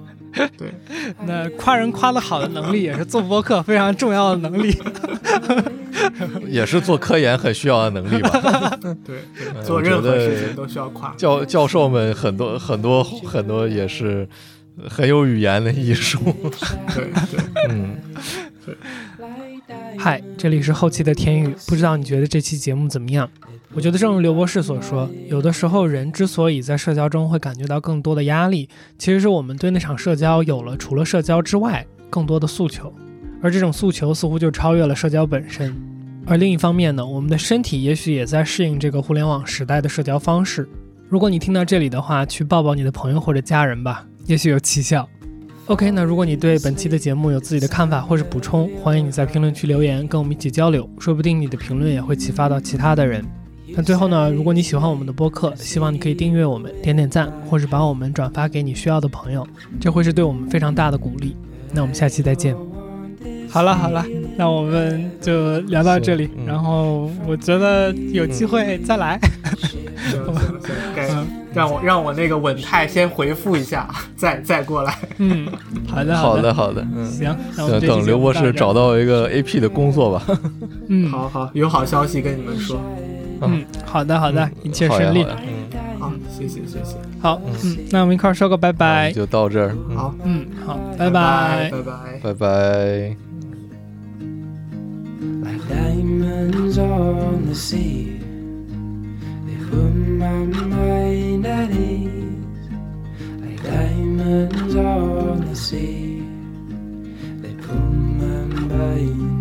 对，那夸人夸的好的能力，也是做播客非常重要的能力。也是做科研很需要的能力吧。对嗯对，做任何事情都需要夸。教教授们很多很多很多也是很有语言的艺术。对对，嗯，嗨，这里是后期的天宇，不知道你觉得这期节目怎么样？我觉得正如刘博士所说，有的时候人之所以在社交中会感觉到更多的压力，其实是我们对那场社交有了除了社交之外更多的诉求，而这种诉求似乎就超越了社交本身。而另一方面呢，我们的身体也许也在适应这个互联网时代的社交方式。如果你听到这里的话，去抱抱你的朋友或者家人吧，也许有奇效。OK，那如果你对本期的节目有自己的看法或是补充，欢迎你在评论区留言，跟我们一起交流，说不定你的评论也会启发到其他的人。那最后呢，如果你喜欢我们的播客，希望你可以订阅我们，点点赞，或是把我们转发给你需要的朋友，这会是对我们非常大的鼓励。那我们下期再见。好了好了，那我们就聊到这里，嗯然后我觉得有机会再来。让我让我那个稳态先回复一下，再再过来。嗯，好的好的的好的，嗯。行，那我们这期节等等刘博士找到一个 AP 的工作吧。嗯 好好，有好消息跟你们说。嗯，好的好的，一切顺利嗯，好，谢谢谢谢。好，嗯，那我们一块儿说个拜拜。就到这儿，嗯好，嗯，好，拜拜拜。拜拜。拜拜。like diamonds on the sea. put my mind at ease like diamonds on the sea. They put my mind.